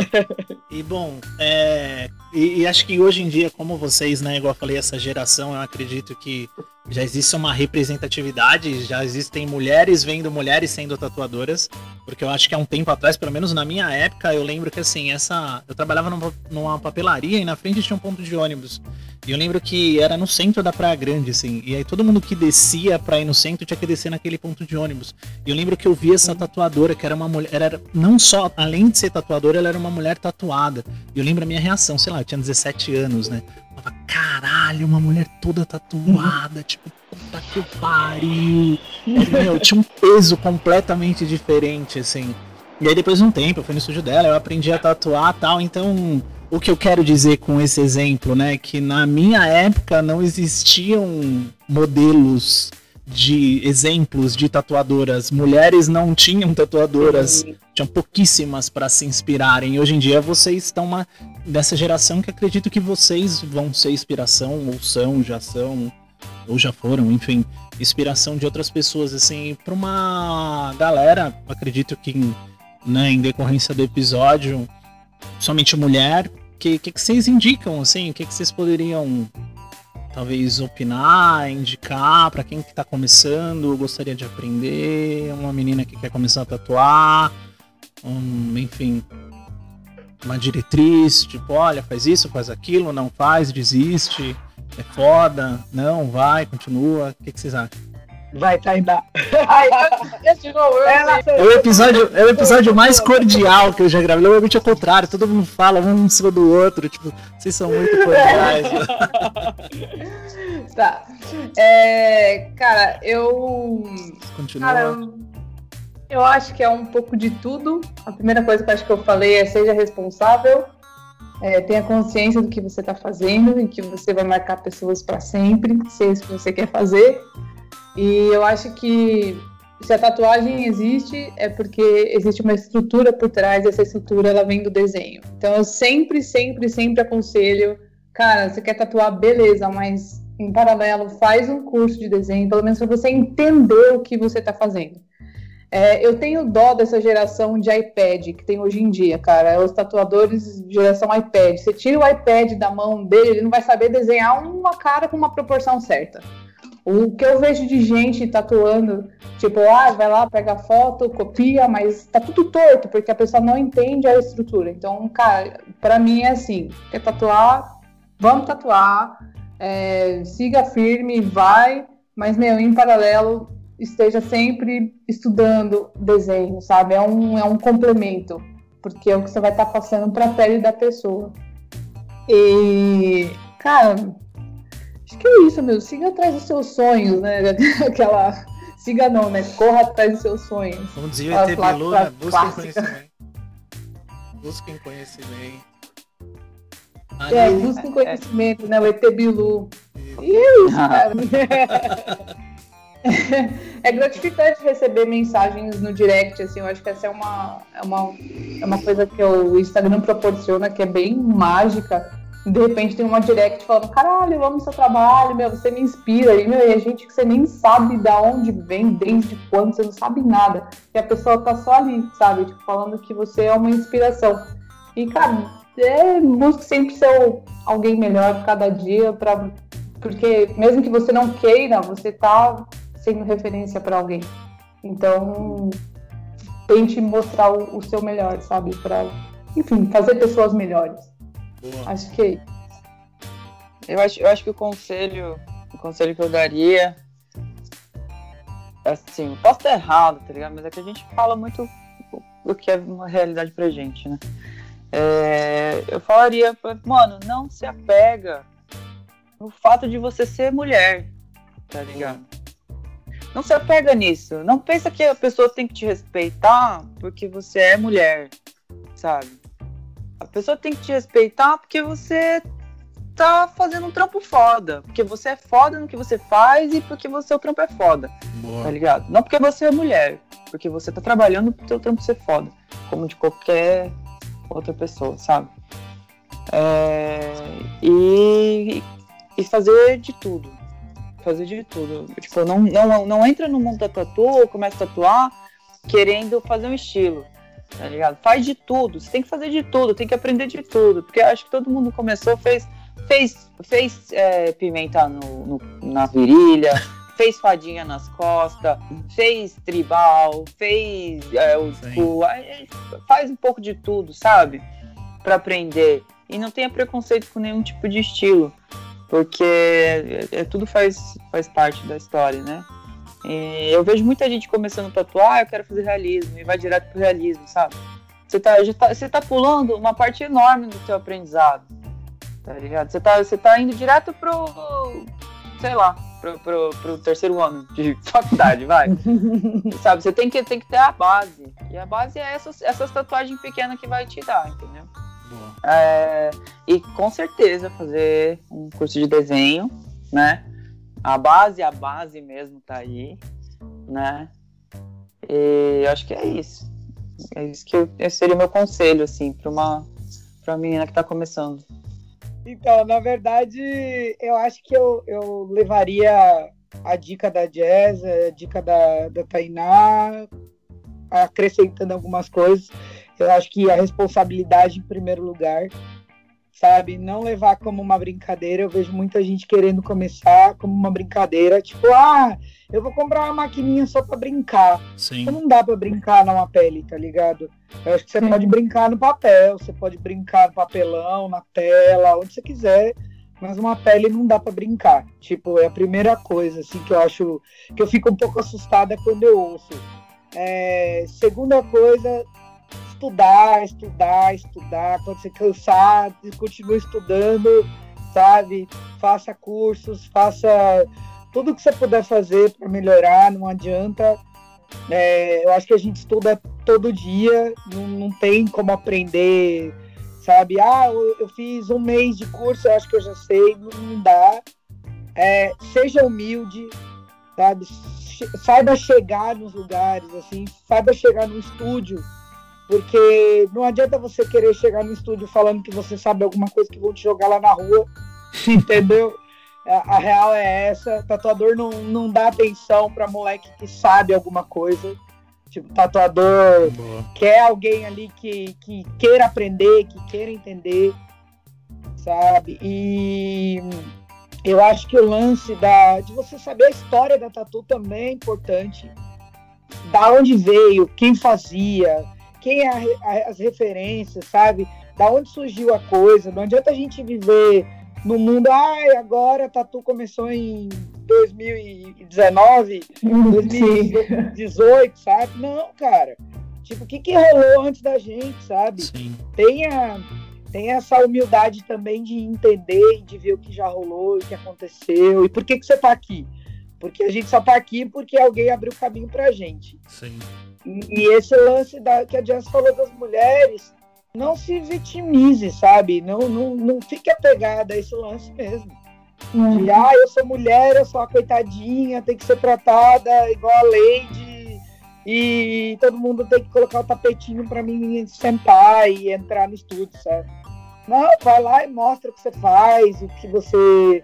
E bom, é, e, e, acho que hoje em dia, como vocês, né, igual eu falei, essa geração, eu acredito que já existe uma representatividade, já existem mulheres vendo mulheres sendo tatuadoras, porque eu acho que há um tempo atrás, pelo menos na minha época, eu lembro que assim, essa. Eu trabalhava numa, papelaria e na frente tinha um ponto de ônibus. E eu lembro que era no centro da Praia Grande, assim. E aí todo mundo que descia pra ir no centro tinha que descer naquele ponto de ônibus. E eu lembro que eu vi essa tatuadora, que era uma mulher. Era, não só, além de ser tatuadora, ela era uma mulher tatuada. E eu lembro a minha reação, sei lá, eu tinha 17 anos, né? Eu falava, caralho, uma mulher toda tatuada, tipo, puta que pariu. Meu, tinha um peso completamente diferente, assim. E aí depois de um tempo, eu fui no estúdio dela, eu aprendi a tatuar tal, então o que eu quero dizer com esse exemplo, né? Que na minha época não existiam modelos de exemplos de tatuadoras. Mulheres não tinham tatuadoras, tinham pouquíssimas para se inspirarem. Hoje em dia vocês estão uma, dessa geração que acredito que vocês vão ser inspiração, ou são, já são, ou já foram, enfim, inspiração de outras pessoas, assim, para uma galera, acredito que né, em decorrência do episódio, somente mulher, que, que, que vocês indicam, assim? O que, que vocês poderiam talvez opinar, indicar para quem que tá começando, gostaria de aprender, uma menina que quer começar a tatuar, um, enfim, uma diretriz, tipo, olha, faz isso, faz aquilo, não faz, desiste, é foda, não, vai, continua, o que, que vocês acham? Vai, Tainá. Ela... é, o episódio, é o episódio mais cordial que eu já gravei. Normalmente é o contrário, todo mundo fala um em cima do outro. Tipo, vocês são muito cordiais. tá. É, cara, eu. Continua. Cara, eu, eu acho que é um pouco de tudo. A primeira coisa que eu acho que eu falei é seja responsável. É, tenha consciência do que você está fazendo e que você vai marcar pessoas para sempre, se é isso que você quer fazer. E eu acho que se a tatuagem existe, é porque existe uma estrutura por trás, essa estrutura ela vem do desenho. Então eu sempre, sempre, sempre aconselho, cara, você quer tatuar, beleza, mas em paralelo faz um curso de desenho, pelo menos para você entender o que você está fazendo. É, eu tenho dó dessa geração de iPad que tem hoje em dia, cara. Os tatuadores geração iPad. Você tira o iPad da mão dele, ele não vai saber desenhar uma cara com uma proporção certa. O que eu vejo de gente tatuando, tipo, ah, vai lá, pega a foto, copia, mas tá tudo torto, porque a pessoa não entende a estrutura. Então, cara, para mim é assim, quer tatuar, vamos tatuar, é, siga firme, vai, mas, meu, em paralelo, esteja sempre estudando desenho, sabe? É um, é um complemento, porque é o que você vai estar tá passando para a pele da pessoa. E, cara, Acho que é isso, meu. Siga atrás dos seus sonhos, né? Aquela. Siga não, né? Corra atrás dos seus sonhos. Como dizia o ET Bilu, né? Busquem conhecimento. Busquem conhecimento. É, busquem conhecimento, né? O ET Bilu. E é isso, cara. é gratificante receber mensagens no direct, assim, eu acho que essa é uma, é uma, é uma coisa que o Instagram proporciona, que é bem mágica de repente tem uma direct falando, caralho, eu amo seu trabalho, meu, você me inspira. E, meu, e a gente que você nem sabe da onde vem, desde quando, você não sabe nada. E a pessoa tá só ali, sabe? Tipo, falando que você é uma inspiração. E, cara, é, busque sempre ser alguém melhor cada dia, pra, porque mesmo que você não queira, você tá sendo referência para alguém. Então, tente mostrar o, o seu melhor, sabe? Para, enfim, fazer pessoas melhores. Boa. Acho que é. Eu acho, eu acho que o conselho, o conselho que eu daria, assim, posso estar errado, tá ligado? Mas é que a gente fala muito o que é uma realidade pra gente, né? É, eu falaria, mano, não se apega no fato de você ser mulher, tá ligado? Não se apega nisso. Não pensa que a pessoa tem que te respeitar porque você é mulher, sabe? A pessoa tem que te respeitar porque você tá fazendo um trampo foda. Porque você é foda no que você faz e porque você o trampo é foda. Boa. Tá ligado? Não porque você é mulher. Porque você tá trabalhando pro teu trampo ser foda. Como de qualquer outra pessoa, sabe? É, e, e fazer de tudo. Fazer de tudo. Tipo, não, não, não entra no mundo da tatu ou começa a tatuar querendo fazer um estilo. Tá ligado? Faz de tudo. Você tem que fazer de tudo, tem que aprender de tudo. Porque acho que todo mundo começou, fez, fez, fez é, pimenta no, no, na virilha. fez fadinha nas costas, fez tribal, fez é, o, o, faz um pouco de tudo, sabe? Para aprender. E não tenha preconceito com nenhum tipo de estilo, porque é, é, tudo faz, faz parte da história, né? E eu vejo muita gente começando a tatuar, ah, eu quero fazer realismo, e vai direto pro realismo, sabe? Você tá, tá, você tá pulando uma parte enorme do seu aprendizado, tá ligado? Você tá, você tá indo direto pro, sei lá, pro, pro, pro terceiro ano de faculdade, vai. Sabe, você tem que, tem que ter a base. E a base é essas, essas tatuagens pequenas que vai te dar, entendeu? É, e com certeza fazer um curso de desenho, né? A base, a base mesmo tá aí, né? E acho que é isso. É isso que eu, seria o meu conselho, assim, para uma, uma menina que tá começando. Então, na verdade, eu acho que eu, eu levaria a dica da Jazz, a dica da, da Tainá, acrescentando algumas coisas. Eu acho que a responsabilidade em primeiro lugar, sabe? Não levar como uma brincadeira. Eu vejo muita gente querendo começar como uma brincadeira, tipo, ah, eu vou comprar uma maquininha só para brincar. Sim. Não dá para brincar numa pele, tá ligado? Eu acho que você Sim. pode brincar no papel, você pode brincar no papelão, na tela, onde você quiser, mas uma pele não dá para brincar. Tipo, é a primeira coisa assim que eu acho que eu fico um pouco assustada quando eu ouço. É, segunda coisa, estudar, estudar, estudar. Quando você cansar, continue estudando, sabe? Faça cursos, faça tudo que você puder fazer para melhorar, não adianta. É, eu acho que a gente estuda todo dia, não, não tem como aprender, sabe? Ah, eu, eu, fiz um mês de curso, eu acho que eu já sei, não, não dá. É, seja humilde, sabe? Saiba chegar nos lugares, assim, saiba chegar no estúdio, porque não adianta você querer chegar no estúdio falando que você sabe alguma coisa que vão te jogar lá na rua, entendeu? A, a, real é essa, tatuador não, não dá atenção para moleque que sabe alguma coisa. Tipo, tatuador Boa. quer alguém ali que, que queira aprender, que queira entender, sabe? E eu acho que o lance da, de você saber a história da tatu também é importante. Da onde veio, quem fazia, quem é a, a, as referências, sabe? Da onde surgiu a coisa. Não adianta a gente viver no mundo, ai, agora Tatu começou em 2019, 2018, sabe? Não, cara. Tipo, o que, que rolou antes da gente, sabe? Sim. Tenha, tenha essa humildade também de entender e de ver o que já rolou, o que aconteceu e por que, que você tá aqui. Porque a gente só tá aqui porque alguém abriu caminho pra gente. Sim. E, e esse lance da, que a Jess falou das mulheres, não se vitimize, sabe? Não, não, não fique apegada a esse lance mesmo. Uhum. De, ah, eu sou mulher, eu sou a coitadinha, tem que ser tratada igual a Lady, e todo mundo tem que colocar o tapetinho para mim sentar e entrar no estúdio, sabe? Não, vai lá e mostra o que você faz, o que você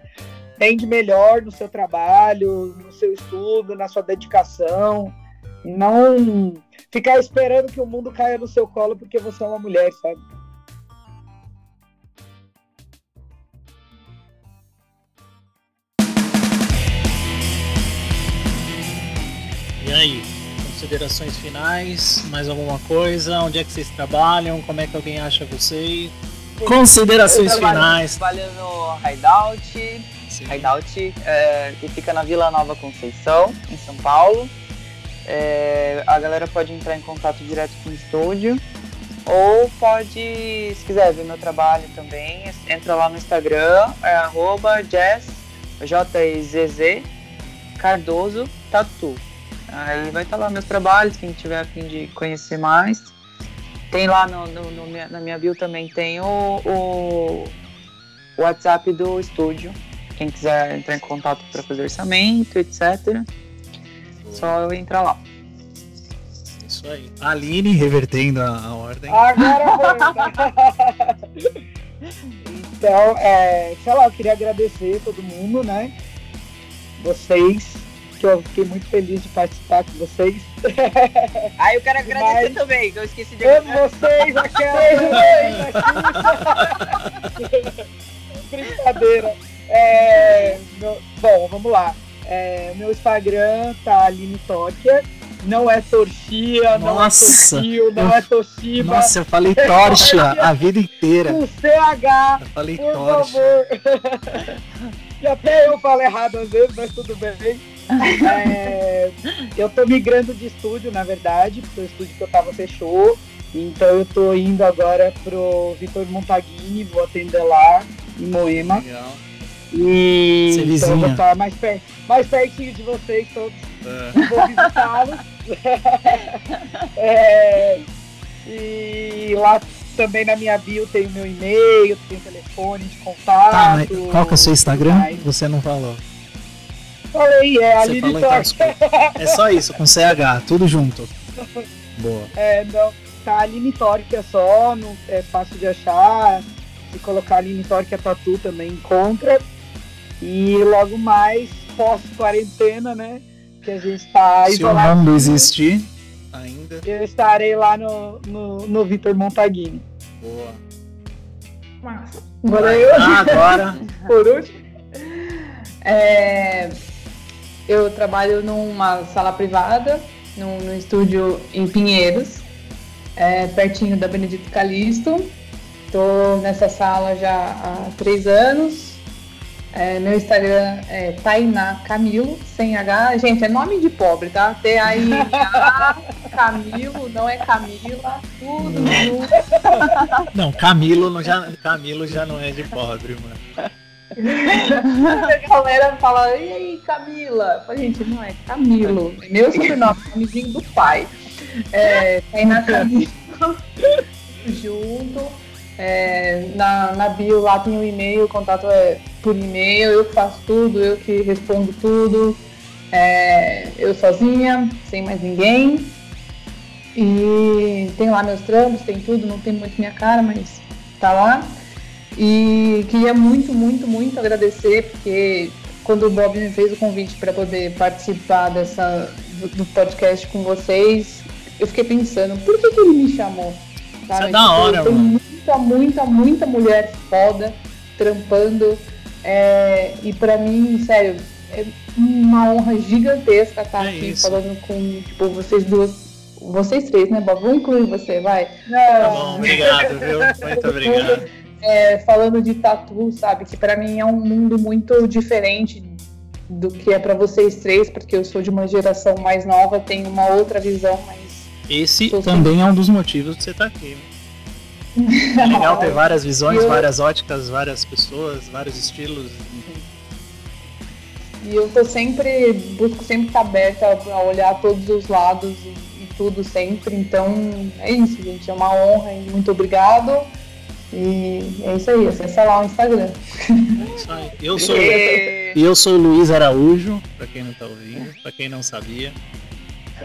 tem de melhor no seu trabalho, no seu estudo, na sua dedicação. Não ficar esperando que o mundo caia no seu colo porque você é uma mulher, sabe? E aí, considerações finais? Mais alguma coisa? Onde é que vocês trabalham? Como é que alguém acha vocês? Considerações Eu trabalho- finais. Trabalho no Hideout, Sim. Hideout é, que fica na Vila Nova Conceição, em São Paulo. É, a galera pode entrar em contato direto com o estúdio. Ou pode, se quiser ver meu trabalho também, entra lá no Instagram, é arroba jazz, Cardoso Tatu. Aí vai estar lá meus trabalhos, quem tiver a fim de conhecer mais. Tem lá no, no- no na minha bio também tem o o WhatsApp do estúdio. Quem quiser entrar em contato para fazer orçamento, etc. Só eu entrar lá. Isso aí. Aline revertendo a, a ordem. Agora foi. então, é, sei lá, eu queria agradecer todo mundo, né? Vocês, que eu fiquei muito feliz de participar com vocês. Ah, eu quero agradecer Mas- também, que eu esqueci de Amo vocês, aquela Brincadeira. É, meu- bom, vamos lá. É, meu Instagram tá Aline Tóquia. Não é Torchia, não é Nossa. Torchio, não é Toshiba. Nossa, eu falei torcha a vida inteira. Com CH, Eu falei por torcha. favor. e até eu falo errado às vezes, mas tudo bem. É, eu tô migrando de estúdio, na verdade, porque o estúdio que eu tava fechou. Então eu tô indo agora pro Vitor Montaguini, vou atender lá em Moema. Legal. E Ser então eu vou estar mais, per mais pertinho de vocês todos. É. Vou visitá-los. É, e lá também na minha bio tem o meu e-mail, tem telefone de contato. Tá, mas qual que é o seu Instagram? Ai, Você não falou. Falei, é Aline falou então. É só isso, com CH, tudo junto. Boa. É, não, tá Aline Torque é só, não, é fácil de achar. Se colocar Aline Torque a Tatu também encontra. E logo mais, pós-quarentena, né? Que a gente tá Se o isolado. mundo existir ainda. Eu estarei lá no, no, no Vitor Montaguini. Boa. Agora eu, Ah, agora. por último. É, eu trabalho numa sala privada, num, num estúdio em Pinheiros, é, pertinho da Benedito Calixto. Estou nessa sala já há três anos. É, meu Instagram é Tainá Camilo, sem H. Gente, é nome de pobre, tá? T-A-I-N-A Camilo, não é Camila, tudo junto. Não, Camilo, não já, Camilo já não é de pobre, mano. A galera fala, e aí, Camila? Eu falo, gente, não, é Camilo. É Meu sobrenome, nomezinho do pai. É, Tainá Camilo. Junto. É, na, na bio lá tem o e-mail, o contato é por e-mail, eu que faço tudo, eu que respondo tudo. É, eu sozinha, sem mais ninguém. E tem lá meus trampos, tem tudo, não tem muito minha cara, mas tá lá. E queria muito, muito, muito agradecer, porque quando o Bob me fez o convite para poder participar dessa, do, podcast com vocês, eu fiquei pensando, por que, que ele me chamou? Isso é da hora, tem mano. Muita, muita, muita mulher foda trampando. é, e para mim, sério, é uma honra gigantesca estar É aqui isso. falando com tipo, vocês duas. Vocês três, né, Bob? Vou incluir você, vai. Tá bom, obrigado, viu? Muito obrigado. É, falando de tatu, sabe? Que pra mim é um mundo muito diferente do que é pra vocês três, porque eu sou de uma geração mais nova, tenho uma outra visão, mas Esse também é um dos motivos de você estar aqui. É legal ter várias visões, Eu- várias óticas, várias pessoas, vários estilos. E eu tô sempre, busco sempre estar aberta a olhar todos os lados e, e tudo sempre. Então é isso, gente. É uma honra e muito obrigado. E é isso aí, acessa lá o Instagram. Isso aí. Eu sou, E- e eu sou o Luiz Araújo, pra quem não tá ouvindo, pra quem não sabia.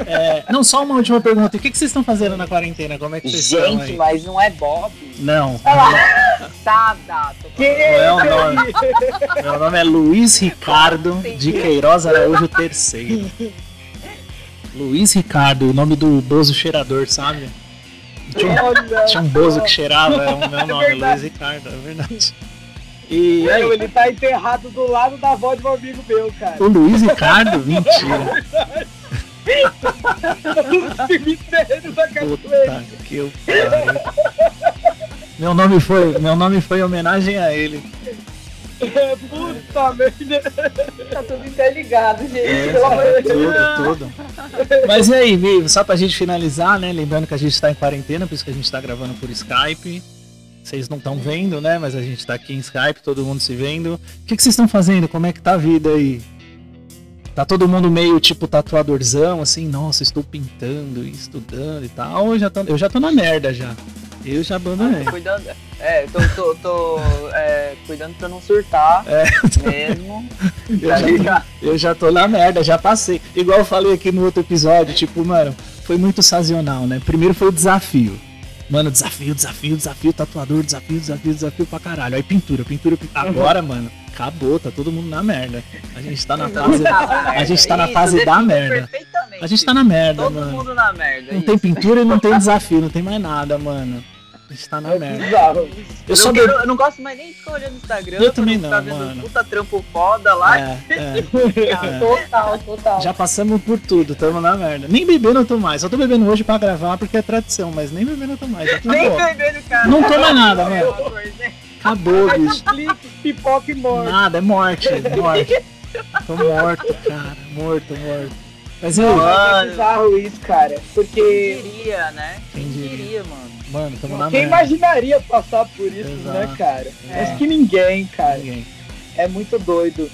É, não, só uma última pergunta. O que, que vocês estão fazendo na quarentena? Como é que vocês estão Gente, aí? mas não é Bob. Não. cansada. Tô Que Meu nome, meu nome é Luiz Ricardo de Queiroz Araújo III. Luiz Ricardo, o nome do Bozo cheirador, sabe? Tinha um, tinha um Bozo que cheirava, é o meu nome, verdade. Luiz Ricardo, é verdade. E aí, ele tá enterrado do lado da avó de um amigo meu, cara. o Luiz Ricardo? Mentira. No cemitério da cachoeira. Puta que eu. Meu nome foi, meu nome foi em homenagem a ele. Puta merda. Tá tudo interligado, gente. É, Pelo amor de Deus. tudo, tudo. Mas e aí, meio, só pra gente finalizar, né? Lembrando que a gente tá em quarentena, por isso que a gente tá gravando por Skype. Vocês não estão vendo, né? Mas a gente tá aqui em Skype, todo mundo se vendo. O que, que vocês estão fazendo? Como é que tá a vida aí? Tá todo mundo meio tipo tatuadorzão, assim, nossa, estou pintando e estudando e tal. Eu já tô, eu já tô na merda já. Eu já abandonei. Cuidando, é, tô, tô, tô é, cuidando pra não surtar É. mesmo. Eu já, ligado? eu já tô na merda, já passei. Igual eu falei aqui no outro episódio, tipo, mano, foi muito sazonal, né? Primeiro foi o desafio. Mano, desafio, desafio, desafio, tatuador, desafio, desafio, desafio pra caralho. Aí pintura, pintura, pintura. Agora, mano, acabou, tá todo mundo na merda. A gente tá na fase. A gente tá na Isso, fase da definiu merda. A gente tá na merda, Todo mano. mundo na merda. Não isso. tem pintura e não tem desafio, não tem mais nada, mano. A gente tá na É merda. bizarro. Eu Eu, só não quero- eu não gosto mais nem de ficar olhando o Instagram. Eu também não, vendo mano. Puta trampo foda lá. É, é. Total, total. Já passamos por tudo, tamo na merda. Nem bebendo eu tô mais. Só tô bebendo hoje pra gravar porque é tradição, mas nem bebendo eu tô mais. Já Nem bebendo, cara. Não tô mais nada, mano. né? Acabou, Faz bicho. clique, pipoca e morte. Nada, é morte, morte. Tô morto, cara. Morto, morto. Mas eu, É bizarro isso, cara. Quem Porque diria, né? Quem Quem diria, mano? Mano, tamo na quem merda. imaginaria passar por isso, Exato. né, cara? É. Acho que ninguém, cara. Ninguém. É muito doido.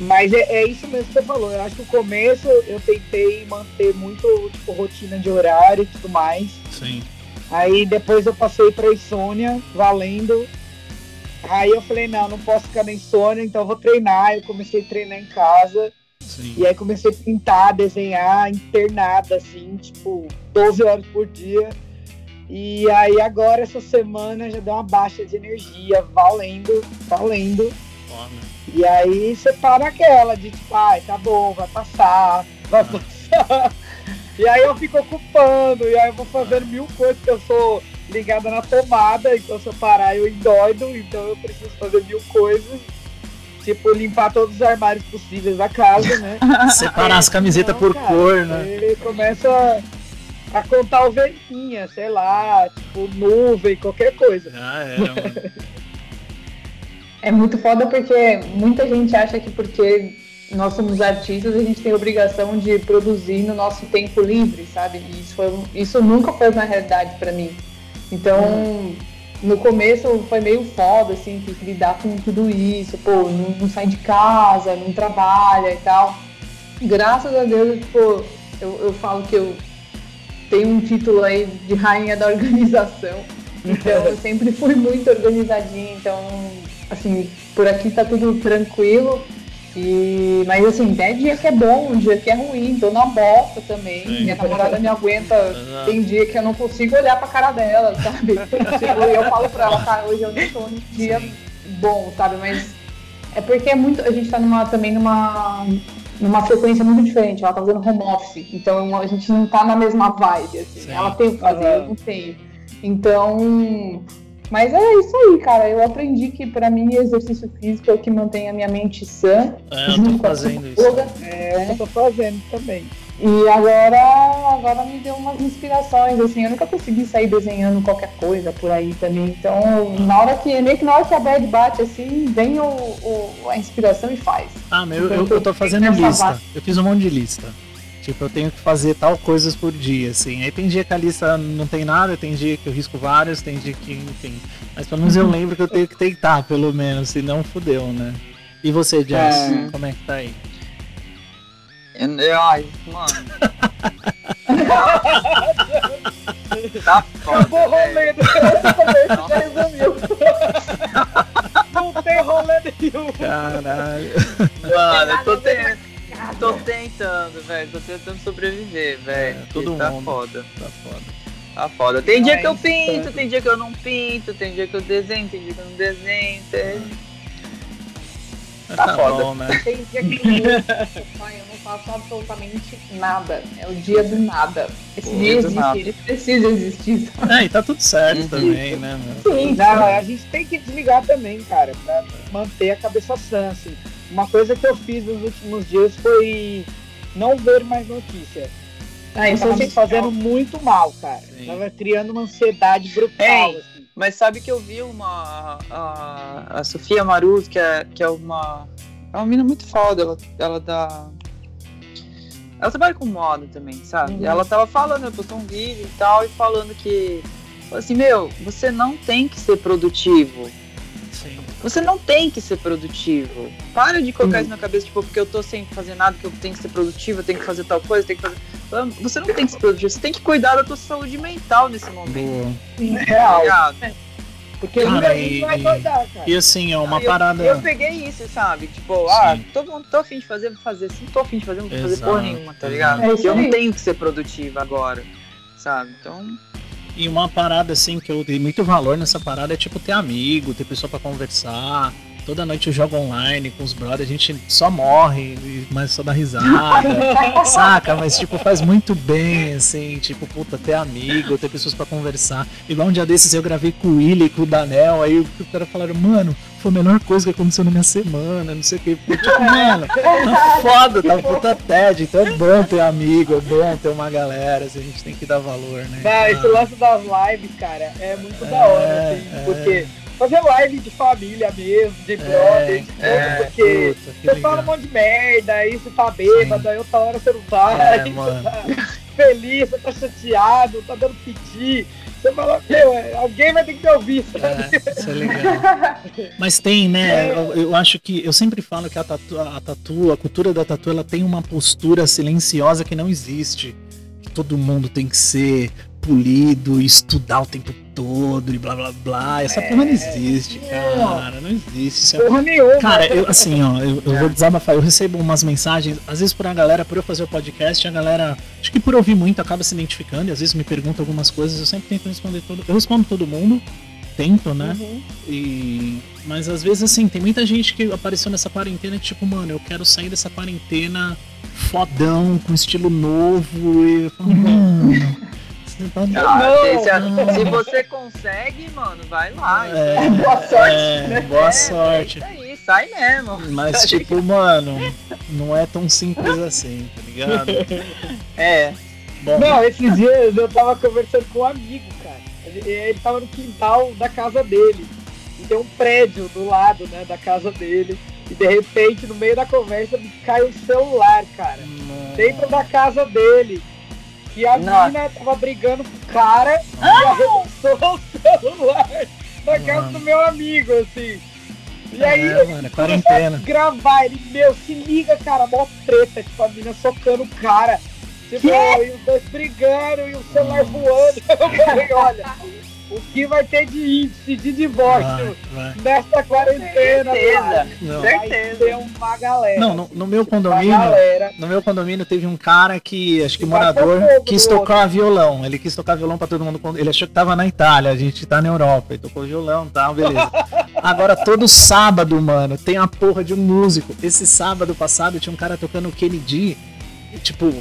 Mas é, é isso mesmo que você falou. Eu acho que no começo eu tentei manter muito tipo, rotina de horário e tudo mais. Sim. Aí depois eu passei pra insônia, valendo. Aí eu falei, não, não posso ficar na insônia, então eu vou treinar. Eu comecei a treinar em casa. Sim. E aí comecei a pintar, desenhar, internada, assim, tipo, 12 horas por dia. E aí agora, essa semana, já deu uma baixa de energia, valendo, valendo. E aí você tá naquela de tipo, ai, tá bom, vai passar, vai passar. E aí eu fico ocupando, e aí eu vou fazendo mil coisas que eu sou ligada na tomada, então se eu parar eu endoido, então eu preciso fazer mil coisas. Tipo, limpar todos os armários possíveis da casa, né? Separar as camisetas Não, por cara, cor, né? Ele começa a, contar ovelhinha, sei lá, tipo, nuvem, qualquer coisa. Era, mano. É muito foda porque muita gente acha que porque nós somos artistas, a gente tem a obrigação de produzir no nosso tempo livre, sabe? E isso, foi, isso nunca foi uma realidade pra mim. Então, no começo foi meio foda, assim, ter que lidar com tudo isso, pô, não, não sai de casa, não trabalha e tal. Graças a Deus, tipo, eu, eu falo que eu tenho um título aí de rainha da organização. Então eu sempre fui muito organizadinha, então assim, por aqui tá tudo tranquilo. E, mas assim, tem dia que é bom, um dia que é ruim, tô na bosta também. Sim. Minha namorada me aguenta, tem dia que eu não consigo olhar pra cara dela, sabe? Tipo, eu falo pra ela, cara, hoje eu não tô num dia bom, sabe? Mas é porque é muito. A gente tá numa, também numa, numa frequência muito diferente. Ela tá fazendo home office, então a gente não tá na mesma vibe, assim. Sim. Ela tem o que fazer, eu não tenho. Então. Mas é isso aí, cara. Eu aprendi que pra mim exercício físico é o que mantém a minha mente sã. É, eu junto tô com a fazendo isso. É, o que eu tô fazendo também. E agora, agora me deu umas inspirações, assim, eu nunca consegui sair desenhando qualquer coisa por aí também. Então, na hora que, meio que na hora que a bad bate, assim, vem o, o- a inspiração e faz. Ah, mas eu, eu, eu tô fazendo lista. vaga. Eu fiz um monte de lista. Tipo, eu tenho que fazer tal coisas por dia, assim. Aí tem dia que a lista não tem nada, tem dia que eu risco vários, tem dia que, enfim. Mas pelo menos eu lembro que eu tenho que tentar, pelo menos, senão fudeu, né? E você, Jess, É. como é que tá aí? Ai, mano. tá foda. Acabou o rolê do começo, resumiu. Não tem rolê nenhum. Caralho. Mano, eu tô, te- tô tentando, velho. Tô tentando sobreviver, velho. É, todo tá mundo. foda. Tá foda. Tá foda. Tem dia que eu pinto, tem dia que eu não pinto, tem dia que eu desenho, tem dia que eu não desenho. Tem... Tá, foda. bom, né? Tem dia que eu pai, eu não faço absolutamente nada. É o dia do nada. Esse Pô, dia existe, nada. ele precisa existir. É, e tá tudo certo Uhum. também, né, meu? Sim, Não, a gente tem que desligar também, cara, pra manter a cabeça sã, assim. Uma coisa que eu fiz nos últimos dias foi não ver mais notícia. Ah, Isso tá me fazendo muito mal, cara. Sim. Tava criando uma ansiedade brutal, Ei. assim. Mas sabe que eu vi uma. A, a Sofia Maruz, que é, que é uma. É uma mina muito foda, ela, ela dá. Ela trabalha com moda também, sabe? Uhum. Ela tava falando, ela postou um vídeo e tal, e falando que. Assim, meu, você não tem que ser produtivo. Você não tem que ser produtivo. Para de colocar Uhum. isso na cabeça, tipo, porque eu tô sem fazer nada, que eu tenho que ser produtivo, eu tenho que fazer tal coisa, eu tenho que fazer. Você não tem que ser produtivo, você tem que cuidar da tua saúde mental nesse momento. Tá Real. ligado? Porque Cara, gente vai e- doidar, cara. E assim, é uma eu, parada. Eu peguei isso, sabe? Tipo, ah, Sim. todo mundo tô afim de fazer, vou fazer. Se não tô afim de fazer, não vou fazer porra nenhuma, tá ligado? É eu não tenho que ser produtiva agora, sabe? Então, E uma parada assim que eu dei muito valor nessa parada é tipo ter amigo, ter pessoa pra conversar. Toda noite eu jogo online com os brothers, a gente só morre, mas só dá risada. saca? Mas tipo, faz muito bem, assim, tipo, puta, ter amigo, ter pessoas pra conversar. Igual um dia desses eu gravei com o Willy e com o Danel, aí os caras falaram, mano, foi a melhor coisa que aconteceu na minha semana, não sei o que. Tipo, mano, tá foda, tá um puta TED, então é bom ter amigo, é bom ter uma galera, assim, a gente tem que dar valor, né? Não, esse lance das lives, cara, é muito da hora, assim, é. porque fazer live de família mesmo, de brother, de tudo, é, porque puta, você fala um legal. monte de merda, aí você tá bêbado, aí outra hora você não tá, É, você tá feliz, você tá chateado, tá dando piti. Você fala, meu, é, alguém vai ter que me ouvir, sabe? É, isso é legal. Mas tem, né? Eu, eu acho que. Eu sempre falo que a tatu, a tatu, a cultura da tatu, ela tem uma postura silenciosa que não existe. Todo mundo tem que ser polido e estudar o tempo todo e blá blá blá. Essa porra não existe, cara. Não existe. É Porra nenhuma. Cara, eu, assim, ó, eu, eu vou desabafar. Eu recebo umas mensagens, às vezes por a galera, por eu fazer o podcast, a galera, acho que por ouvir muito, acaba se identificando e às vezes me pergunta algumas coisas. Eu sempre tento responder todo. Eu respondo todo mundo, tento, né? E. Mas às vezes, assim, tem muita gente que apareceu nessa quarentena que, tipo, mano, eu quero sair dessa quarentena fodão, com estilo novo. E eu falo, mano. Ah, se, não. se você consegue, mano, vai lá. É, Boa sorte, é, né? boa É, sorte. É isso aí, sai mesmo. Mas, tipo, mano, não é tão simples assim, tá ligado? É. Bom, Não, esses dias eu tava conversando com um amigo, cara. Ele, ele tava no quintal da casa dele. E tem um prédio do lado, né, da casa dele. E de repente, no meio da conversa, me cai um celular, cara. Dentro da casa dele. E a Nossa. menina tava brigando com o cara e arremessou o celular na casa do meu amigo, assim. E aí, é, mano, é quarentena. gravar. Ele, meu, se liga, cara, mó treta, tipo, a mina socando o cara. Tipo, e os dois brigando e o celular voando. Eu falei, olha, o que vai ter de índice de divórcio Vai, vai. nessa quarentena, Certeza. Não. Vai Certeza. ter uma galera. Não, no, no meu condomínio, no meu condomínio teve um cara que, acho que Vai morador, quis tocar violão. Ele quis tocar violão pra todo mundo. Ele achou que tava na Itália, a gente tá na Europa. Ele tocou violão e tal, beleza. Agora, todo sábado, mano, tem a porra de um músico. Esse sábado passado tinha um cara tocando Kennedy, e, tipo,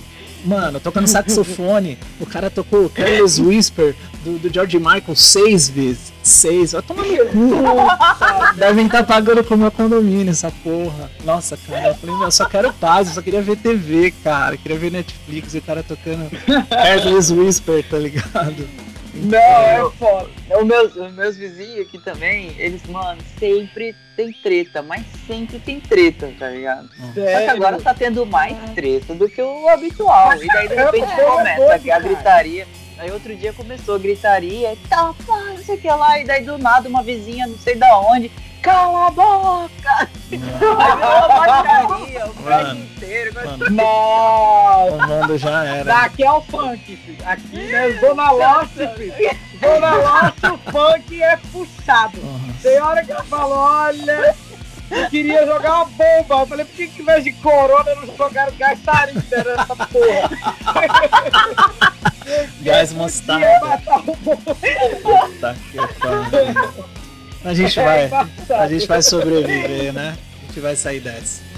mano, tocando saxofone. o cara tocou Careless Whisper do, do George Michael seis vezes. Seis. Vai tomar no cu. Devem estar pagando com o meu condomínio essa porra. Nossa, cara, eu falei, meu, eu só quero paz, eu só queria ver TV, cara. Eu queria ver Netflix e o cara tocando Careless Whisper, tá ligado? Não, é foda. Os meus, os meus vizinhos aqui também, eles, mano, sempre tem treta, mas sempre tem treta, tá ligado? Só que Sério. agora tá tendo mais treta do que o habitual. E daí de repente É, começa doido, aqui a cara. gritaria. Aí outro dia começou a gritaria, e tá, pá, não sei o que lá, e daí do nada uma vizinha, não sei da onde, cala a boca! Aí uma baixaria, o prédio inteiro. mano, Nossa. o mundo já era. Daqui é o funk, filho. Aqui é Zona Leste, filho. Zona Leste, o funk é puxado. Uhum. Tem hora que ela fala, olha, eu queria jogar uma bomba. Eu falei, por que, que em vez de corona não jogaram gás sarinda nessa porra? Gás mostarda. Puta que pariu. A gente vai, a gente vai sobreviver, né? A gente vai sair dessa.